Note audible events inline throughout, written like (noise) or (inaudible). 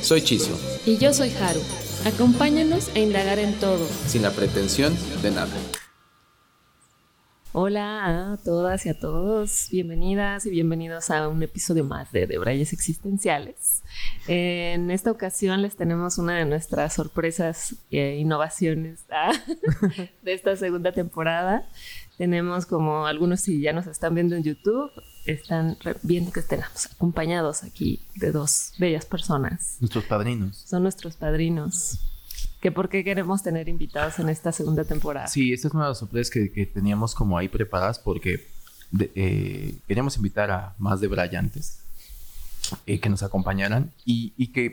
Soy Chisio. Y yo soy Haru. Acompáñanos a indagar en todo. Sin la pretensión de nada. Hola a todas y a todos, bienvenidas y bienvenidos a un episodio más de Debrayes Existenciales. En esta ocasión les tenemos una de nuestras sorpresas e innovaciones ah, (laughs) de esta segunda temporada. Tenemos como algunos si ya nos están viendo en YouTube, están viendo que estemos acompañados aquí de dos bellas personas. Nuestros padrinos. Son nuestros padrinos que por qué queremos tener invitados en esta segunda temporada. Sí, esta es una de las sorpresas que, teníamos como ahí preparadas porque eh, queríamos invitar a más de brillantes eh, que nos acompañaran y, que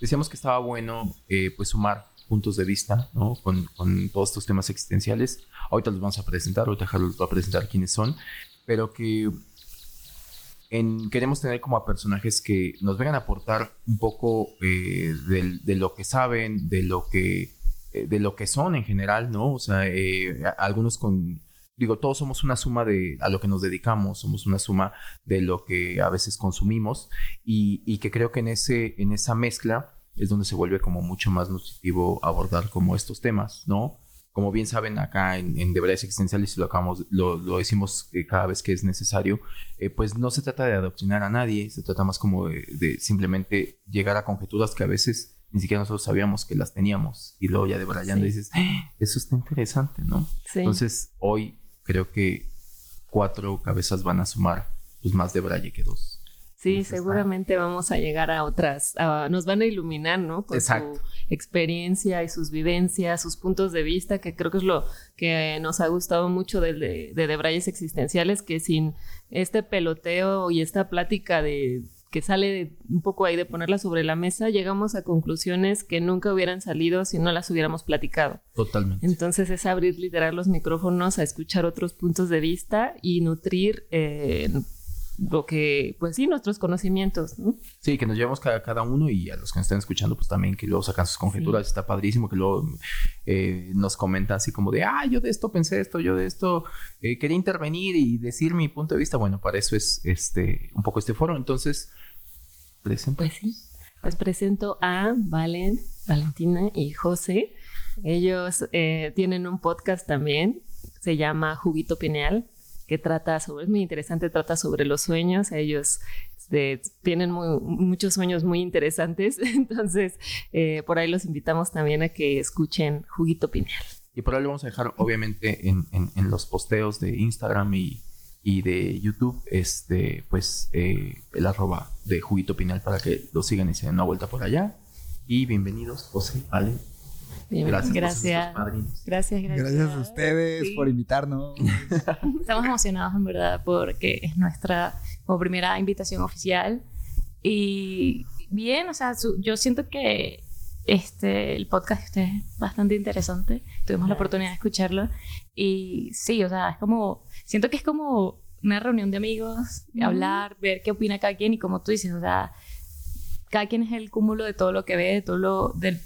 decíamos que estaba bueno eh, pues sumar puntos de vista ¿no? con, con, todos estos temas existenciales. Ahorita los vamos a presentar, ahorita los va a presentar quiénes son, pero que queremos tener como a personajes que nos vengan a aportar un poco eh, de, lo que saben, de lo que, eh, de lo que son en general, ¿no? O sea, eh, algunos con, digo, todos somos una suma de a lo que nos dedicamos, somos una suma de lo que a veces consumimos y, y que creo que en, ese, en esa mezcla es donde se vuelve como mucho más nutritivo abordar como estos temas, ¿no? Como bien saben acá en, en Deberes Existenciales, lo, acabamos, lo, lo decimos eh, cada vez que es necesario, eh, pues no se trata de adoctrinar a nadie, se trata más como de, simplemente llegar a conjeturas que a veces ni siquiera nosotros sabíamos que las teníamos y luego ya debrayando dices, ¡Ah! eso está interesante, ¿no? Entonces hoy creo que cuatro cabezas van a sumar pues más de braille que dos. Sí, seguramente vamos a llegar a otras, nos van a iluminar, ¿no? Con su experiencia y sus vivencias, sus puntos de vista, que creo que es lo que nos ha gustado mucho de, de, de Debrayes Existenciales, que sin este peloteo y esta plática de que sale un poco ahí de ponerla sobre la mesa, llegamos a conclusiones que nunca hubieran salido si no las hubiéramos platicado. Totalmente. Entonces es abrir literal los micrófonos a escuchar otros puntos de vista y nutrir eh, lo que, pues sí, nuestros conocimientos, ¿no? Sí, que nos llevamos cada, cada uno y a los que nos están escuchando, pues también que luego sacan sus conjeturas, está padrísimo, que luego eh, nos comenta así como de, ah, yo de esto pensé esto, yo de esto eh, quería intervenir y decir mi punto de vista. Bueno, para eso es este un poco este foro. Entonces, presento. Pues sí, les presento a Valen, Valentina y José. Ellos eh, tienen un podcast también, se llama Juguito Pineal que trata sobre, es muy interesante, trata sobre los sueños. Ellos este, tienen muchos sueños muy interesantes, (laughs) entonces eh, por ahí los invitamos también a que escuchen Juguito Pineal. Y por ahí lo vamos a dejar, obviamente, en, los posteos de Instagram y, de YouTube, este, pues, eh, el arroba de Juguito Pineal para que lo sigan y se den una vuelta por allá. Y bienvenidos, José, Ale, Gracias. Gracias. Gracias, gracias. a ustedes por invitarnos. (laughs) Estamos emocionados, en verdad, porque es nuestra como primera invitación oficial. Y bien, o sea, yo siento que este, el podcast es bastante interesante. Tuvimos la oportunidad de escucharlo. Y sí, o sea, es como, siento que es como una reunión de amigos, hablar, ver qué opina cada quien y como tú dices, o sea, cada quien es el cúmulo de todo lo que ve, de todo lo, del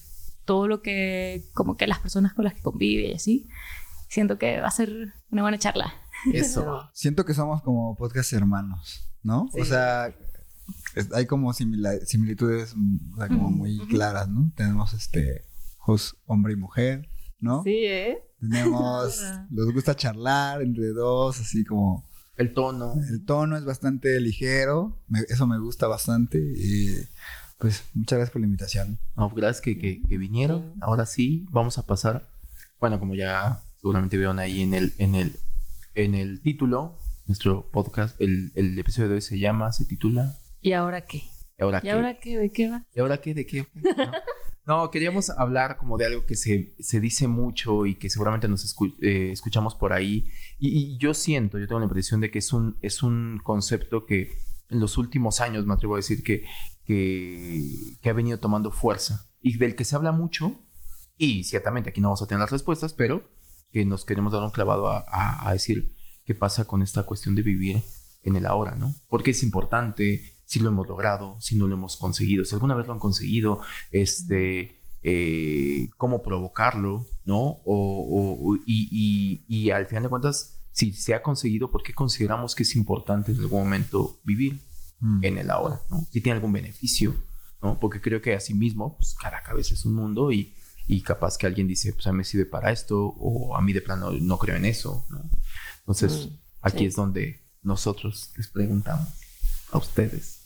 todo lo que, como que las personas con las que convive y así. Siento que va a ser una buena charla. Eso. Siento que somos como podcast hermanos, ¿no? O sea, hay como similitudes o sea, como muy claras, ¿no? Tenemos este, hombre y mujer, ¿no? Sí, ¿eh? Tenemos, (laughs) nos gusta charlar entre dos, así como... El tono. El tono es bastante ligero, eso me gusta bastante y pues muchas gracias por la invitación. No, gracias que, que, vinieron. Ahora sí, vamos a pasar. Bueno, como ya seguramente vieron ahí en el, en el, en el título, nuestro podcast, el, el episodio de hoy se llama, se titula. ¿Y ahora qué? ¿Y ahora, qué? ahora qué? ¿De qué va? ¿Y ahora qué? ¿De qué? No, queríamos hablar como de algo que se, se dice mucho y que seguramente nos eh, escuchamos por ahí. Y, y, yo siento, yo tengo la impresión de que es un, es un concepto que en los últimos años, me atrevo a decir, que, que, ha venido tomando fuerza y del que se habla mucho. Y ciertamente aquí no vamos a tener las respuestas, pero que nos queremos dar un clavado a, decir qué pasa con esta cuestión de vivir en el ahora, ¿no? Porque es importante, si lo hemos logrado, si no lo hemos conseguido, si alguna vez lo han conseguido, este, eh, cómo provocarlo, ¿no? O, y- y al final de cuentas, si se ha conseguido, ¿por qué consideramos que es importante en algún momento vivir Mm. en el ahora, ¿no? Si tiene algún beneficio, ¿no? Porque creo que así mismo, pues cada cabeza es un mundo y, y capaz que alguien dice, pues a mí me sirve para esto, o a mí de plano no creo en eso, ¿no? Entonces, Mm, aquí sí. es donde nosotros les preguntamos a ustedes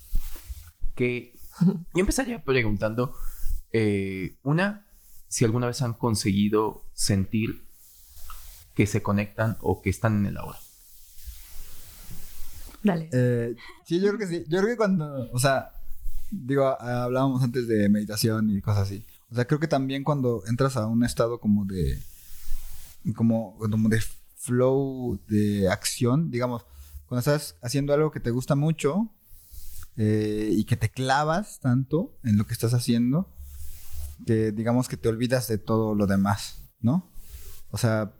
que (laughs) yo empezaría preguntando eh, una si alguna vez han conseguido sentir que se conectan o que están en el ahora Dale. Eh, sí, yo creo que sí. Yo creo que cuando, o sea, digo, a- hablábamos antes de meditación y cosas así. O sea, creo que también cuando entras a un estado como de, como, como de flow de acción, digamos, cuando estás haciendo algo que te gusta mucho eh, y que te clavas tanto en lo que estás haciendo, que digamos que te olvidas de todo lo demás, ¿no? O sea,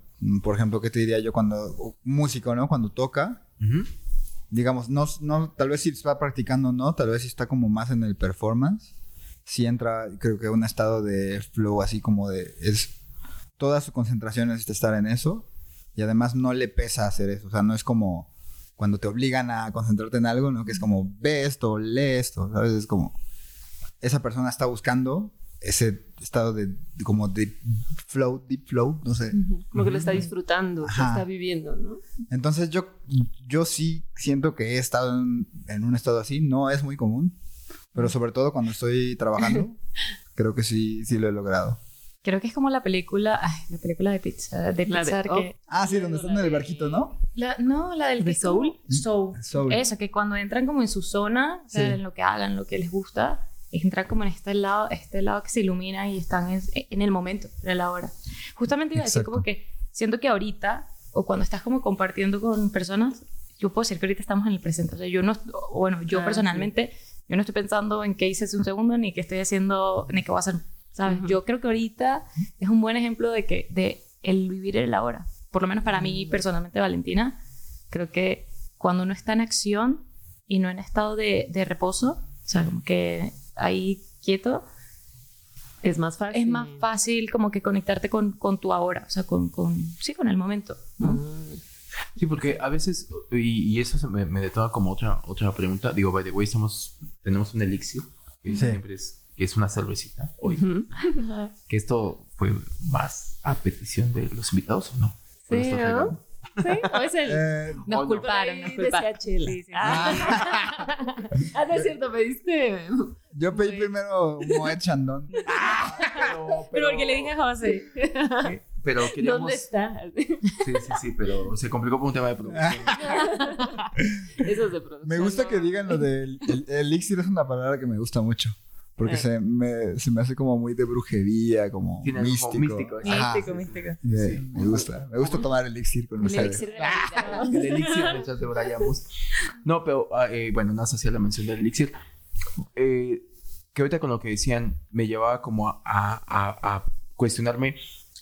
por ejemplo, ¿qué te diría yo cuando, músico, ¿no? Cuando toca, digamos, no, no, tal vez si está practicando, no, tal vez si está como más en el performance, si entra, creo que un estado de flow así como de, es, toda su concentración es estar en eso, y además no le pesa hacer eso, o sea, no es como cuando te obligan a concentrarte en algo, ¿no? Que es como, ve esto, lee esto, ¿sabes? Es como, esa persona está buscando ese estado de, de como de flow, deep flow, no sé. Ujú. Como que lo está disfrutando, lo Ajá. está viviendo, ¿no? Entonces yo, yo sí siento que he estado en, en un estado así, no es muy común, pero sobre todo cuando estoy trabajando, (laughs) creo que sí, sí lo he logrado. Creo que es como la película, ay, la película de pizza, de La de Pixar que... Ah, sí, donde están en el barquito, ¿no? La- no, la del ¿De como- Soul? Soul. Soul. Eso, que cuando entran como en su zona, o sea, Sí. en lo que hagan, lo que les gusta, entran como en este lado, este lado que se ilumina y están en, en el momento, en la hora. Justamente iba a decir Exacto. como que siento que ahorita, o cuando estás como compartiendo con personas, yo puedo decir que ahorita estamos en el presente. O sea, yo no, bueno, yo Ah, personalmente, yo no estoy pensando en qué hice hace un segundo, ni qué estoy haciendo, ni qué voy a hacer, ¿sabes? Ujú. Yo creo que ahorita es un buen ejemplo de que, de el vivir el ahora. Por lo menos para mí, personalmente, Valentina, creo que cuando uno está en acción y no en estado de, de reposo, o sea, como que ahí quieto, Es más fácil. es más fácil como que conectarte con, con tu ahora, o sea, con, con, sí, con el momento. ¿no? Mm. Sí, porque a veces, y, y eso se me, me detona como otra, otra pregunta. Digo, by the way, estamos, tenemos un elixir, que Sí. siempre es, que es una cervecita. Hoy, que esto fue más a petición de los invitados, ¿o no? ¿O lo Sí, ¿no? (laughs) Sí, o es el... Eh, Nos no. culparon, nos culparon. Sí, sí. Ah. Ah, no es cierto, pediste. yo pedí primero un Moet Chandon. (laughs) Pero, Pero porque le dije a José. Pero queríamos... ¿Dónde está? Sí, sí, sí, pero se complicó por un tema de producción. (laughs) Eso es de producción. Me gusta ¿no? que digan lo del el, elixir, es una palabra que me gusta mucho. Porque Eh. se, me, se me hace como muy de brujería, como algo místico. como místico, Ajá. Místico, místico. Sí, Me gusta. Me gusta tomar elixir con El ustedes. elixir de ¿no? (laughs) El elixir mientras debrayamos. No, pero ah, eh, bueno, no hacía la mención del elixir. Eh, que ahorita con lo que decían me llevaba como a, a- a- a cuestionarme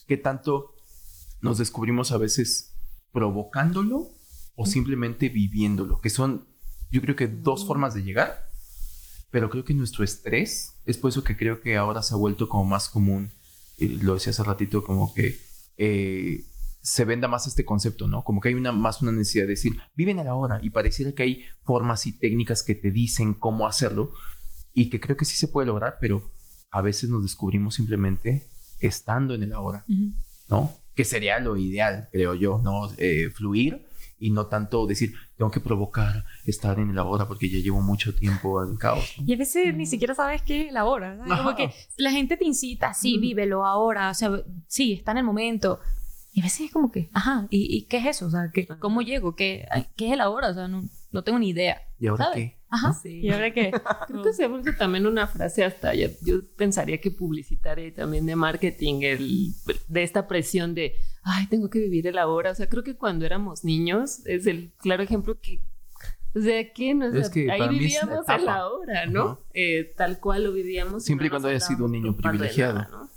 qué tanto nos descubrimos a veces provocándolo o simplemente viviéndolo, que son yo creo que dos formas de llegar, pero creo que nuestro estrés es por eso que creo que ahora se ha vuelto como más común, eh, lo decía hace ratito, como que eh, se venda más este concepto, ¿no? Como que hay una, más una necesidad de decir, vive en el ahora, y pareciera que hay formas y técnicas que te dicen cómo hacerlo, y que creo que sí se puede lograr, pero a veces nos descubrimos simplemente estando en el ahora, Ujú. ¿no? Que sería lo ideal, creo yo, ¿no? Eh, fluir y no tanto decir, tengo que provocar estar en el ahora porque ya llevo mucho tiempo en caos. ¿no? Y a veces ni siquiera sabes qué es la hora. ¿sabes? Como que la gente te incita, sí, vívelo ahora, o sea, sí, está en el momento. Y a veces es como que, ajá, ¿y, y qué es eso? O sea, ¿qué, ¿cómo llego? ¿Qué, ¿Qué es el ahora? O sea, no, no tengo ni idea. ¿Y ahora ¿sabes? qué? Ajá. Sí. ¿Y ahora qué? (laughs) Creo que se ha vuelto también una frase hasta, ya- yo pensaría que publicitaria y también de marketing, el, de esta presión de, ay, tengo que vivir el ahora. O sea, creo que cuando éramos niños es el claro ejemplo que O sea, ¿qué no? O sea, Es que ahí vivíamos una en la etapa. hora, ¿no? Eh, tal cual lo vivíamos. Siempre y cuando hayas sido un niño privilegiado. nada, ¿no?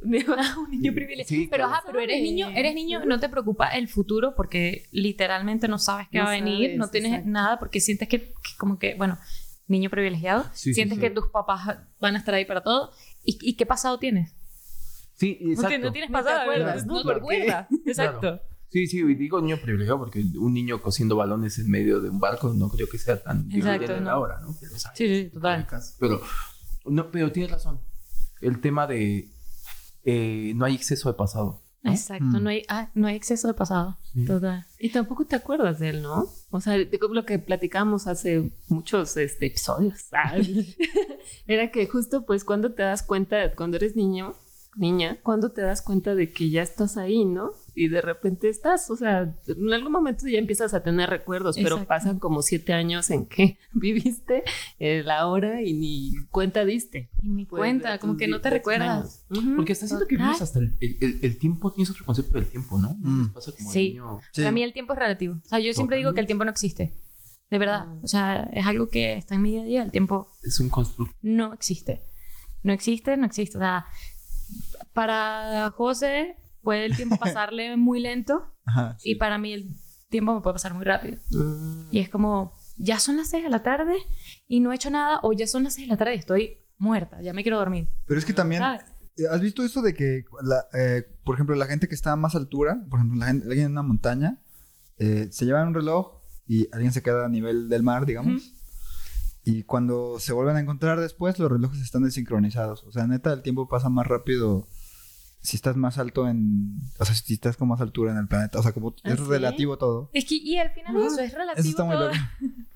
(laughs) (laughs) un niño privilegiado. Sí, pero claro. ajá, pero eres niño, eres niño, no te preocupa el futuro porque literalmente no sabes qué No va a venir, sabes, no tienes exacto. nada porque sientes que, que como que, bueno, niño privilegiado, Sí, sí, sientes sí. que tus papás van a estar ahí para todo. ¿Y, y qué pasado tienes? Sí, No, exacto. ti- no tienes Ni te pasado, acuerdas. ¿no? No te acuerdas. (laughs) Exacto. Sí, sí, y digo niño privilegiado porque un niño cosiendo balones en medio de un barco no creo que sea tan Exacto, evidente no. ahora, ¿no? Pero. Sí, sí, total. Pero, no, pero tienes razón. El tema de eh, no hay exceso de pasado. ¿no? Exacto, Mm. no, hay, ah, no hay exceso de pasado. Sí. Total. Y tampoco te acuerdas de él, ¿no? O sea, de lo que platicamos hace muchos este, episodios. Ay. (laughs) Era que justo pues cuando te das cuenta, cuando eres niño, niña, cuando te das cuenta de que ya estás ahí, ¿no? Y de repente estás, o sea, en algún momento ya empiezas a tener recuerdos, pero Exacto. pasan como siete años en que (laughs) viviste eh, la hora y ni cuenta diste. Y ni pues, cuenta, como que no te recuerdas. años. Ujú. Porque hasta siento que vives hasta el, el, el- el tiempo, tienes otro concepto del tiempo, ¿no? ¿No Mm. pasa como Sí. niño? Sí. Para mí el tiempo es relativo. O sea, yo siempre digo que el tiempo no existe. De verdad. Mm. O sea, es algo que está en mi día a día. El tiempo Es un constructo. no existe. No existe, no existe. O sea, para José puede el tiempo (laughs) pasarle muy lento Ajá. y para mí el tiempo me puede pasar muy rápido. Mm. Y es como, ya son las 6 de la tarde y no he hecho nada o ya son las 6 de la tarde y estoy muerta, ya me quiero dormir. Pero es que también, ¿Sabes? eh, ¿has visto eso de que, la, eh, por ejemplo, la gente que está a más altura, por ejemplo, la gente, alguien en una montaña, eh, se llevan un reloj y alguien se queda a nivel del mar, digamos. Ujú. Y cuando se vuelven a encontrar después, los relojes están desincronizados. O sea, neta, el tiempo pasa más rápido si estás más alto en... O sea, si estás con más altura en el planeta. O sea, como ¿Ah, es sí? relativo todo. Es que, y al final eso es relativo. Eso está muy todo. loco. (laughs)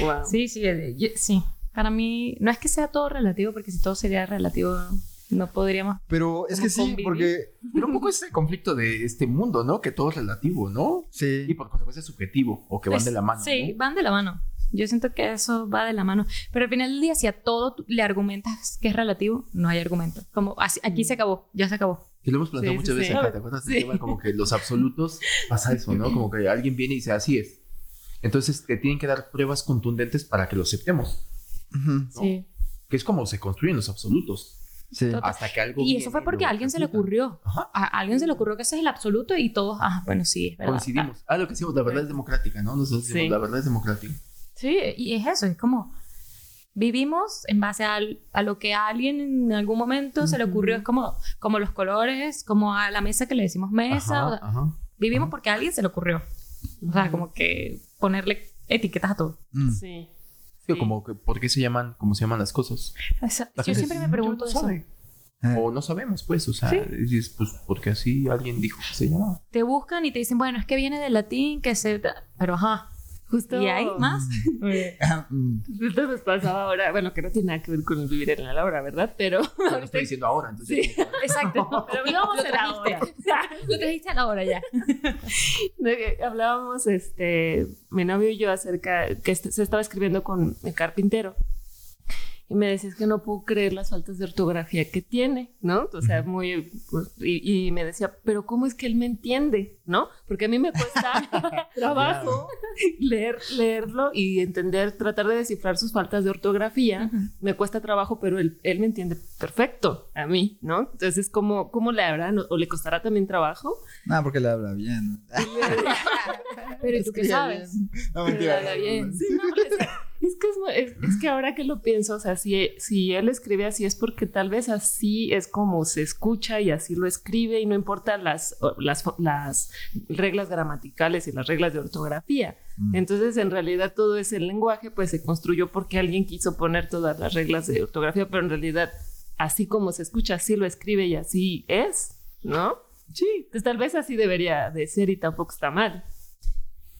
Wow. Sí, sí, eh, yo- sí. Para mí, no es que sea todo relativo, porque si todo sería relativo, no podríamos. Pero es que sí, convivir. porque... Pero un poco es el conflicto de este mundo, ¿no? Que todo es relativo, ¿no? Sí. Y por consecuencia es subjetivo o que van Es- de la mano. Sí, ¿no? van de la mano. Yo siento que eso va de la mano. Pero al final del día, si a todo le argumentas que es relativo, no hay argumento. Como así- aquí se acabó, ya se acabó. Que lo hemos planteado Sí, muchas sí, veces sí. ¿te acuerdas? Sí. tema como que los absolutos pasa eso, ¿no? Como que alguien viene y dice, así es. Entonces te tienen que dar pruebas contundentes para que lo aceptemos. ¿no? Sí. Que es como se construyen los absolutos. Sí. Hasta que algo. Y eso fue porque a alguien se le ocurrió. Ajá. A alguien se le ocurrió que ese es el absoluto y todos, ah, bueno, sí, es verdad. Coincidimos. Ah, lo que decimos, la verdad es democrática, ¿no? Nosotros decimos, Sí. la verdad es democrática. Sí, y es eso, es como vivimos en base al- a, lo que a alguien en algún momento se le ocurrió, es como, como los colores, como a la mesa que le decimos mesa, o Ajá, sea, ajá. vivimos Ajá. porque a alguien se le ocurrió. O sea, como que ponerle etiquetas a todo. Mm. Sí. Digo, Sí. como que, ¿por qué se llaman, cómo se llaman las cosas? La Yo siempre me no pregunto eso. sabe. Eh, O no sabemos, pues, o sea, Sí. dices, pues, porque así alguien dijo que se llamaba. Te buscan y te dicen, bueno, es que viene del latín, que se... Pero ajá. Justo. ¿Y hay más? (laughs) mm. Esto nos pasaba ahora, bueno, que no tiene nada que ver con el vivir en la hora, ¿verdad? Pero Pero lo estoy diciendo ahora, entonces. Sí. Exacto. (laughs) Pero Lo a la hora. (laughs) Lo trajiste a la hora ya. que hablábamos, este, mi novio y yo acerca que se estaba escribiendo con el carpintero. Y me decía, es que no puedo creer las faltas de ortografía que tiene, ¿no? O sea, muy... pues, y, y me decía, pero ¿cómo es que él me entiende, no? Porque a mí me cuesta (laughs) trabajo leer, leerlo y entender, tratar de descifrar sus faltas de ortografía. Ujú. Me cuesta trabajo, pero él, él me entiende perfecto a mí, ¿no? Entonces, ¿cómo, cómo le hará? ¿No? ¿O le costará también trabajo? Nada, porque le habla bien. (laughs) Pero ¿y tú qué sabes? bien. No, Pero mentira. habla bien. Sí, no, es, que es, es- que ahora que lo pienso, o sea, si, si él escribe así es porque tal vez así es como se escucha y así lo escribe y no importa las, las, las reglas gramaticales y las reglas de ortografía. Mm. Entonces, en realidad todo ese lenguaje pues se construyó porque alguien quiso poner todas las reglas de ortografía, pero en realidad así como se escucha, así lo escribe y así es, ¿no? Sí. Entonces tal vez así debería de ser y tampoco está mal.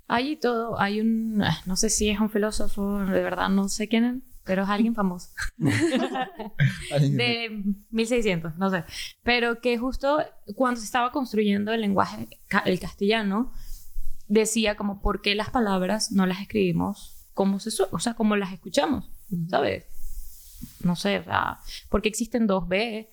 Hay todo. Hay un... ah, No sé si es un filósofo, de verdad no sé quién es, pero es alguien famoso. (laughs) De 1600, no sé. Pero que justo cuando se estaba construyendo el lenguaje, el castellano, decía como por qué las palabras no las escribimos como se o sea, como las escuchamos, ¿sabes? No sé, o sea, porque existen dos B,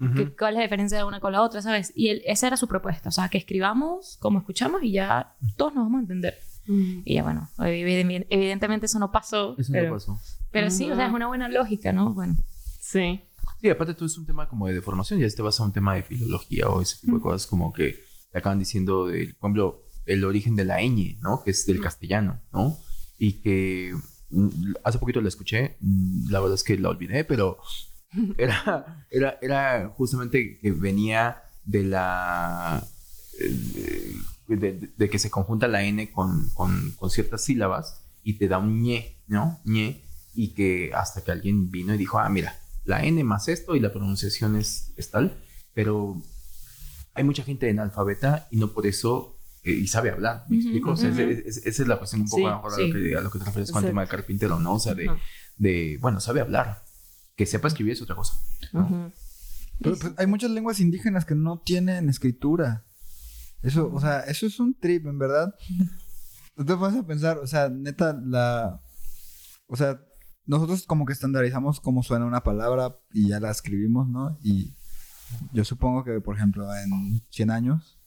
Ujú. que- ¿cuál es la diferencia de una con la otra, sabes? Y él- esa era su propuesta, o sea, que escribamos como escuchamos y ya todos nos vamos a entender. Mm. Y ya bueno, evident- evidentemente eso no pasó. Eso pero, no pasó. pero sí, o sea, es una buena lógica, ¿no? Bueno. Sí. Sí, aparte tú es un tema como de deformación, ya te vas a un tema de filología o ese tipo de cosas como que te acaban diciendo, de, por ejemplo, el origen de la ñ, ¿no? Que es del castellano, ¿no? Y que mm, hace poquito la escuché, mm, la verdad es que la olvidé, pero era, era, era justamente que venía de la... eh, De, de- de que se conjunta la n con, con, con ciertas sílabas y te da un ñe, ¿no? ñe, y que hasta que alguien vino y dijo, ah, mira, la n más esto y la pronunciación es, es tal, pero hay mucha gente analfabeta y no por eso, eh, y sabe hablar, ¿me Ujú, explico? O sea, ujú. es- es- esa es la cuestión un poco Sí, a, lo sí. que, a lo que te refieres con el tema de carpintero, ¿no? O sea, de, Ajá. de, bueno, sabe hablar, que sepa escribir es otra cosa. ¿no? Pero, pues, hay muchas lenguas indígenas que no tienen escritura. Eso, o sea, eso es un trip, en verdad. Tú te pones a pensar, o sea, neta, la. O sea, nosotros como que estandarizamos cómo suena una palabra y ya la escribimos, ¿no? Y yo supongo que, por ejemplo, en 100 años,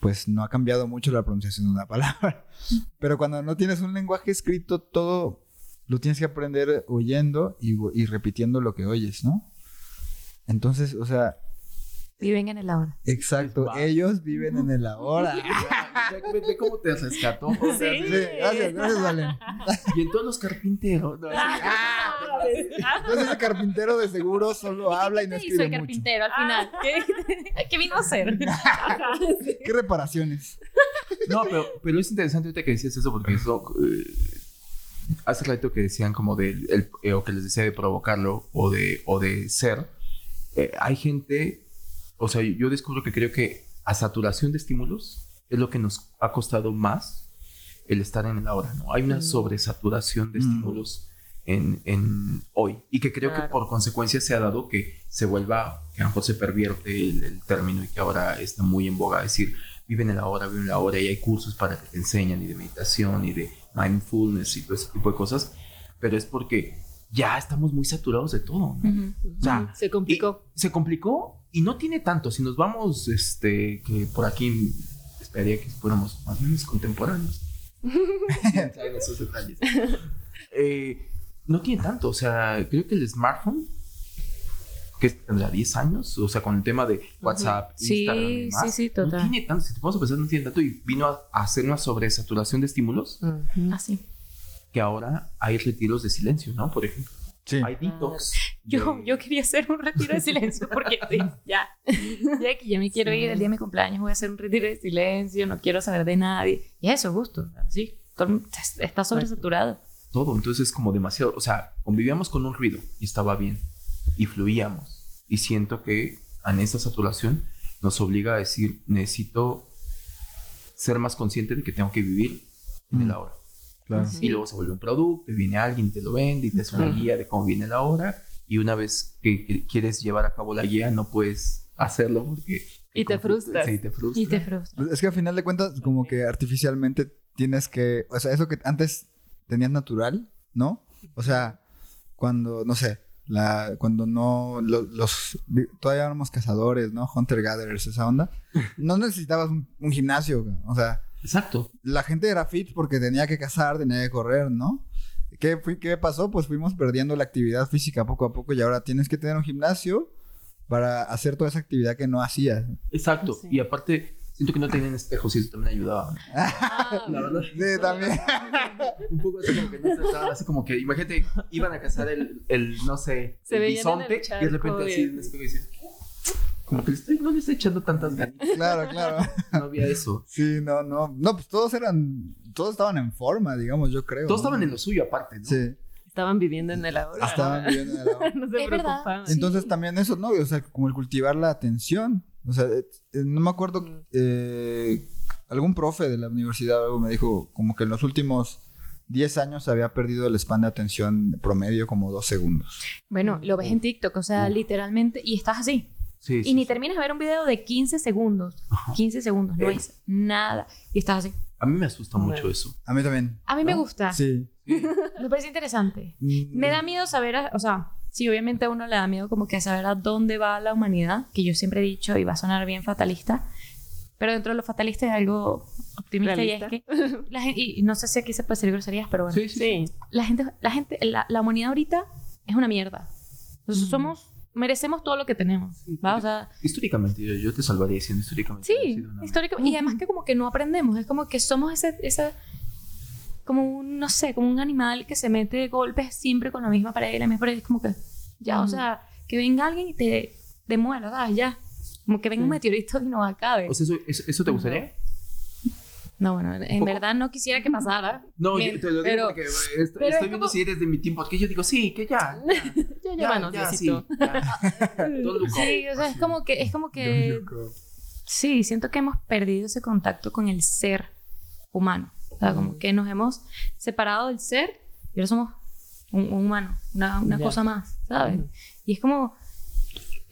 pues no ha cambiado mucho la pronunciación de una palabra. (laughs) Pero cuando no tienes un lenguaje escrito, todo lo tienes que aprender oyendo y, y repitiendo lo que oyes, ¿no? Entonces, o sea, Viven en el ahora. exacto, Wow. ellos viven en el ahora. (laughs) Ve, cómo te rescató. o sea, (laughs) Sí. Sí, gracias, gracias, Valen. Y en todos los carpinteros. (laughs) ¿no? Entonces el carpintero de seguro solo habla y no ¿Qué hizo escribe mucho. carpintero al final? ¿Qué, ¿Qué vino a hacer? ¿Qué reparaciones? No, pero, pero es interesante ahorita que decías eso porque eso... eh, hace rato que decían como de... el- eh, o que les decía de provocarlo o de, o de ser. eh, hay gente... O sea, yo descubro que creo que a saturación de estímulos es lo que nos ha costado más el estar en el ahora, ¿no? Hay una Mm. sobresaturación de Mm. estímulos en, en hoy y que creo que por consecuencia se ha dado que se vuelva, que a lo mejor se pervierte el, el término y que ahora está muy en boga decir, vive en el ahora, vive en el ahora y hay cursos para que te enseñan y de meditación y de mindfulness y todo ese tipo de cosas, pero es porque ya estamos muy saturados de todo, ¿no? Ujú. O sea, Se complicó. se complicó y no tiene tanto. Si nos vamos, este, que por aquí esperaría que fuéramos más o menos contemporáneos. (laughs) Saben esos detalles. Eh, no tiene tanto. O sea, creo que el smartphone, que tendrá 10 años, o sea, con el tema de WhatsApp, Sí, Instagram y demás, sí, sí, No total. tiene tanto. Si te vamos a pensar, no tiene tanto. Y vino a, a hacer una sobresaturación de estímulos Ujú. Así. que ahora hay retiros de silencio, ¿no? Por ejemplo, Sí. hay detox. Yo, de- yo quería hacer un retiro de silencio porque (laughs) sí, ya. Ya que ya me quiero ir el día de mi cumpleaños, voy a hacer un retiro de silencio, no quiero saber de nadie. Y eso, gusto. Así. todo Está sobresaturado. todo. Entonces es como demasiado. O sea, convivíamos con un ruido y estaba bien. Y fluíamos. Y siento que en esta saturación nos obliga a decir, necesito ser más consciente de que tengo que vivir en el Mm. ahora. Claro. Y luego se vuelve un producto, y viene alguien y te lo vende y te hace una guía de cómo viene la hora. Y una vez que quieres llevar a cabo la guía, no puedes hacerlo porque... Y te frustras. Sí, te frustras. Y te frustra. Pues es que al final de cuentas, como que artificialmente tienes que. O sea, eso que antes tenías natural, ¿no? O sea, cuando, no sé, la, cuando no. lo- los. Todavía éramos cazadores, ¿no? Hunter gatherers, esa onda. No necesitabas un, un gimnasio, o sea. Exacto. la gente era fit porque tenía que cazar, tenía que correr, ¿no? ¿Qué, fui- ¿Qué pasó? Pues fuimos perdiendo la actividad física poco a poco y ahora tienes que tener un gimnasio para hacer toda esa actividad que no hacías. Exacto. Sí. Y aparte, siento que no tenían espejos y eso también ayudaba. La verdad. Sí, también. Un poco así como que no se estaban así como que, imagínate, iban a cazar el, el no sé, Se el bisonte y de repente así en el espejo y decían, "¿Qué? Como que estoy, no le estoy echando tantas ganas. Claro, claro. No había eso. Sí, no, no. No, pues todos eran. Todos estaban en forma, digamos, yo creo. Todos estaban en lo suyo aparte, ¿no? Sí, Estaban viviendo en el ahora. estaban viviendo en el agua. (laughs) no se Es verdad. preocupaban. Sí. Entonces también eso, ¿no? O sea, como el cultivar la atención. O sea, eh, eh, no me acuerdo, eh, algún profe de la universidad o algo me dijo como que en los últimos 10 años se había perdido el span de atención promedio como dos segundos. Bueno, lo ves en TikTok, o sea, literalmente, y estás así. Sí, sí, Y ni sí. terminas de ver un video de 15 segundos. 15 segundos, no es nada. Y estás así. A mí me asusta mucho eso. A mí también. A mí me gusta. Sí. (laughs) Me parece interesante. Mm, Me da miedo saber, o sea, sí, obviamente a uno le da miedo como que saber a dónde va la humanidad, que yo siempre he dicho y va a sonar bien fatalista, Pero dentro de lo fatalista es algo optimista y es que la gente, y no sé si aquí se puede decir groserías, pero bueno. Sí, sí. Sí. La gente, la gente, la, la humanidad ahorita es una mierda. Nosotros somos, merecemos todo lo que tenemos, ¿va? O sea, Históricamente, yo, yo te salvaría diciendo históricamente. sí, históricamente. Y además que como que no aprendemos, es como que somos ese, esa, como un, no sé, como un animal que se mete de golpes siempre con la misma pared y la misma pared. Es como que, ya, o Ujú. sea, que venga alguien y te demuela, ¿sabes? Ya. Como que venga un meteorito y nos acabe. O sea, ¿eso, eso, eso te gustaría? no, bueno, en verdad no quisiera que pasara. No, Bien, yo te lo digo pero- porque est- pero es estoy viendo como- si eres de mi tiempo. Que yo digo, sí, que ya. ya, (laughs) Ya, ya, bueno, ya, sí, ya. (laughs) Sí, o sea, es como que, es como que Sí, siento que hemos perdido ese contacto con el ser humano. O sea, como que nos hemos separado del ser y ahora somos un, un humano, una, una Ya. cosa más, ¿sabes? Ujú. Y es como...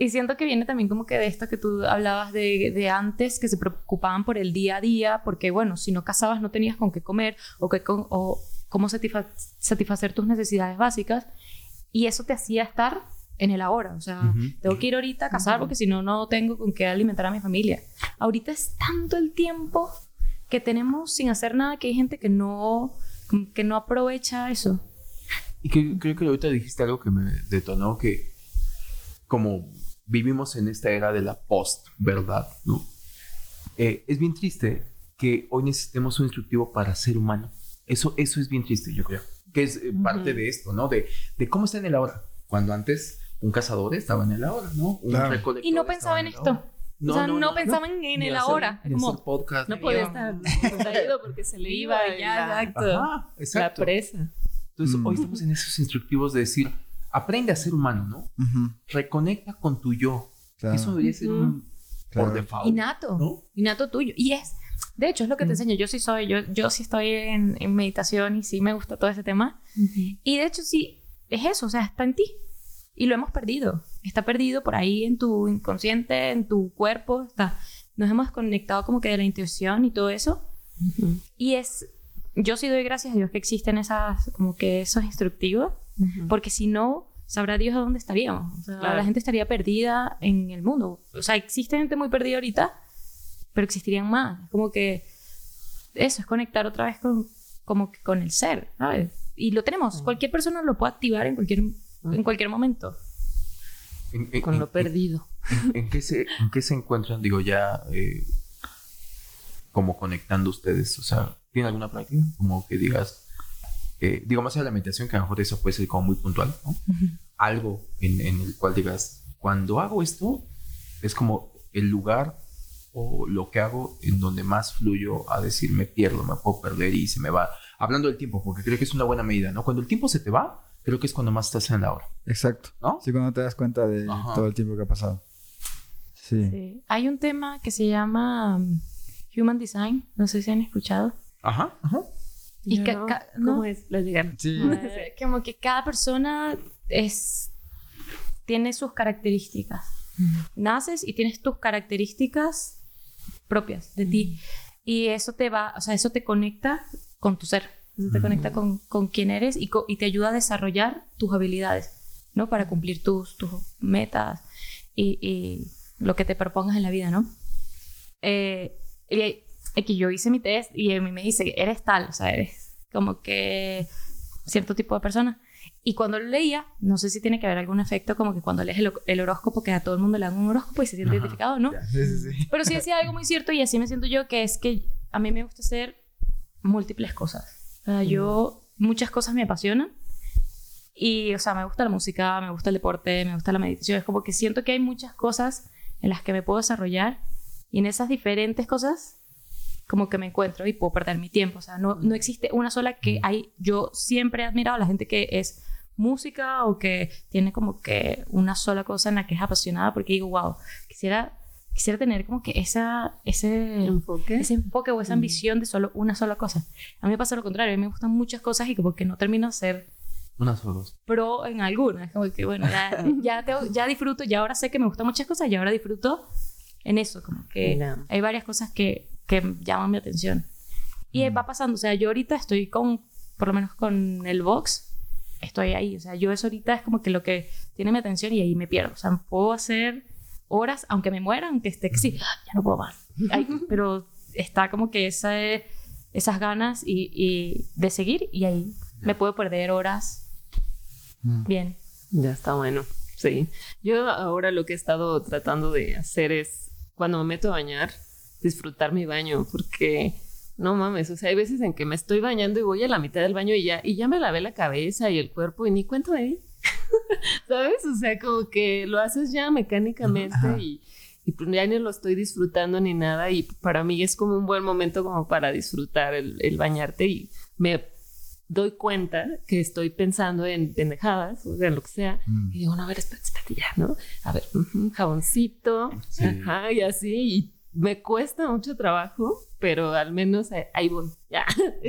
Y siento que viene también como que de esto que tú hablabas de, de antes, que se preocupaban por el día a día, porque bueno, si no casabas no tenías con qué comer o, qué con- o cómo satisfa- satisfacer tus necesidades básicas. Y eso te hacía estar en el ahora. O sea, Ujú. tengo que ir ahorita a casar porque si no, no tengo con qué alimentar a mi familia. Ahorita es tanto el tiempo que tenemos sin hacer nada que hay gente que no, que no aprovecha eso. Y que, creo que ahorita dijiste algo que me detonó, que como vivimos en esta era de la post-verdad, ¿no? Eh, es bien triste que hoy necesitemos un instructivo para ser humano. Eso, eso es bien triste, yo creo. Que es eh, parte Ujú. de esto, ¿no? De, de cómo está en el ahora. Cuando antes un cazador estaba en el ahora, ¿no? Un Claro. recolector Y no pensaba en esto. ahora. O sea, no, pensaban en el ahora. Como, hacer podcast, No podía estar distraído porque se le iba ya, la, exacto. Ajá, la exacto. presa. Entonces, Mm. hoy estamos en esos instructivos de decir, aprende a ser humano, ¿no? Reconecta con tu yo. claro, Eso debería ser un Claro. por default. innato. ¿no? Innato tuyo. Y es, de hecho, es lo que te Mm. enseño. Yo sí soy, yo, yo sí estoy en, en meditación y sí me gusta todo ese tema. Y de hecho, sí, es eso, o sea, está en ti. Y lo hemos perdido. Está perdido por ahí en tu inconsciente, en tu cuerpo. Está. Nos hemos desconectado como que de la intuición y todo eso. Ujú. Y es, yo sí doy gracias a Dios que existen esas, como que esos instructivos, Ujú. porque si no, sabrá Dios a dónde estaríamos. O sea, Claro. la gente estaría perdida en el mundo. O sea, existe gente muy perdida ahorita, pero existirían más. Es como que eso es conectar otra vez con, como que con el ser, ¿sabes? Y lo tenemos. Cualquier persona lo puede activar en cualquier, en cualquier momento. ¿En, en- Con en- lo perdido. en- qué se, ¿En qué se encuentran, digo, ya eh, como conectando ustedes? O sea, ¿tienen alguna práctica? Como que digas, eh, digo, más allá de la meditación, que a lo mejor eso puede ser como muy puntual, ¿no? Algo en, en el cual digas, cuando hago esto, es como el lugar o lo que hago en donde más fluyo a decir, me pierdo, me puedo perder y se me va. Hablando del tiempo, porque creo que es una buena medida, ¿no? Cuando el tiempo se te va, creo que es cuando más estás en la hora, Exacto. ¿no? Sí, cuando te das cuenta de Ajá. todo el tiempo que ha pasado. Sí. Sí. Hay un tema que se llama um, Human Design. No sé si han escuchado. Ajá, ajá. Y no. ca- ¿Cómo no. es? Sí. (laughs) Como que cada persona es tiene sus características. Naces y tienes tus características propias de ti. Y eso te va, o sea, eso te conecta con tu ser. Eso te conecta con, con quién eres y, co- y te ayuda a desarrollar tus habilidades, ¿no? Para cumplir tus, tus metas y, y lo que te propongas en la vida, ¿no? Eh, y aquí yo hice mi test y a mí me dice, eres tal, o sea, eres como que cierto tipo de persona. Y cuando lo leía, no sé si tiene que haber algún efecto, como que cuando lees el, el horóscopo, que a todo el mundo le dan un horóscopo y se siente Ajá. identificado, ¿no? Sí, sí, sí. Pero sí decía algo muy cierto y así me siento yo, que es que a mí me gusta hacer múltiples cosas. O sea, yo, muchas cosas me apasionan. Y, o sea, me gusta la música, me gusta el deporte, me gusta la meditación. Es como que siento que hay muchas cosas en las que me puedo desarrollar. Y en esas diferentes cosas, como que me encuentro y puedo perder mi tiempo. O sea, no, no existe una sola que hay. Yo siempre he admirado a la gente que es música o que tiene como que una sola cosa en la que es apasionada porque digo, wow, quisiera, quisiera tener como que esa, ese, Enfoque. ese enfoque o esa Mm. ambición de solo una sola cosa. A mí me pasa lo contrario, a mí me gustan muchas cosas y como que no termino de ser Unas dos. pro en algunas. Como que, bueno, ya, (laughs) ya, tengo- ya disfruto, ya ahora sé que me gustan muchas cosas y ahora disfruto en eso, como que Mira. hay varias cosas que, que llaman mi atención. Y Mm. va pasando, o sea, yo ahorita estoy con, por lo menos con el box, estoy ahí, o sea, yo eso ahorita es como que lo que tiene mi atención y ahí me pierdo, o sea, puedo hacer horas, aunque me muera, aunque esté que sí, ya no puedo más. Ay, (laughs) pero está como que esa, esas ganas y, y de seguir y ahí me puedo perder horas. Mm. Bien. Ya está bueno. Sí. Yo ahora lo que he estado tratando de hacer es, cuando me meto a bañar, disfrutar mi baño, porque no mames, o sea, hay veces en que me estoy bañando y voy a la mitad del baño y ya, y ya me lavé la cabeza y el cuerpo y ni cuento de mí. (laughs) ¿Sabes? O sea, como que lo haces ya mecánicamente Ajá. y, y pues ya ni lo estoy disfrutando ni nada y para mí es como un buen momento como para disfrutar el, el bañarte y me doy cuenta que estoy pensando en pendejadas, o sea, en lo que sea, Mm. y digo, no, a ver, espérate, espérate ya, ¿no? A ver, jaboncito, Sí. ajá, y así, y me cuesta mucho trabajo, pero al menos ahí, ahí voy, ya.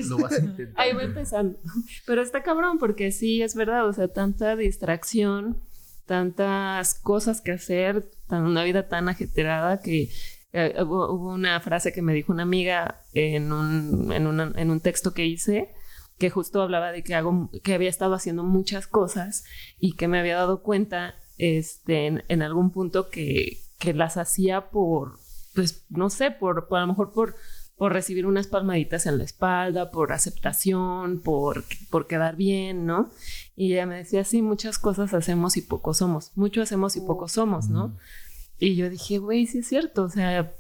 Lo (laughs) vas a intentar. Ahí voy empezando. Pero está cabrón, porque sí, es verdad, o sea, tanta distracción, tantas cosas que hacer, tan, una vida tan ajetreada que eh, hubo, hubo una frase que me dijo una amiga en un, en, una- en un texto que hice que justo hablaba de que hago que había estado haciendo muchas cosas y que me había dado cuenta este en, en algún punto que, que las hacía por pues no sé por, por a lo mejor por por recibir unas palmaditas en la espalda, por aceptación, por, por quedar bien, ¿no? Y ella me decía, sí, muchas cosas hacemos y poco somos, mucho hacemos y poco somos, ¿no? Y yo dije, güey, sí es cierto, o sea,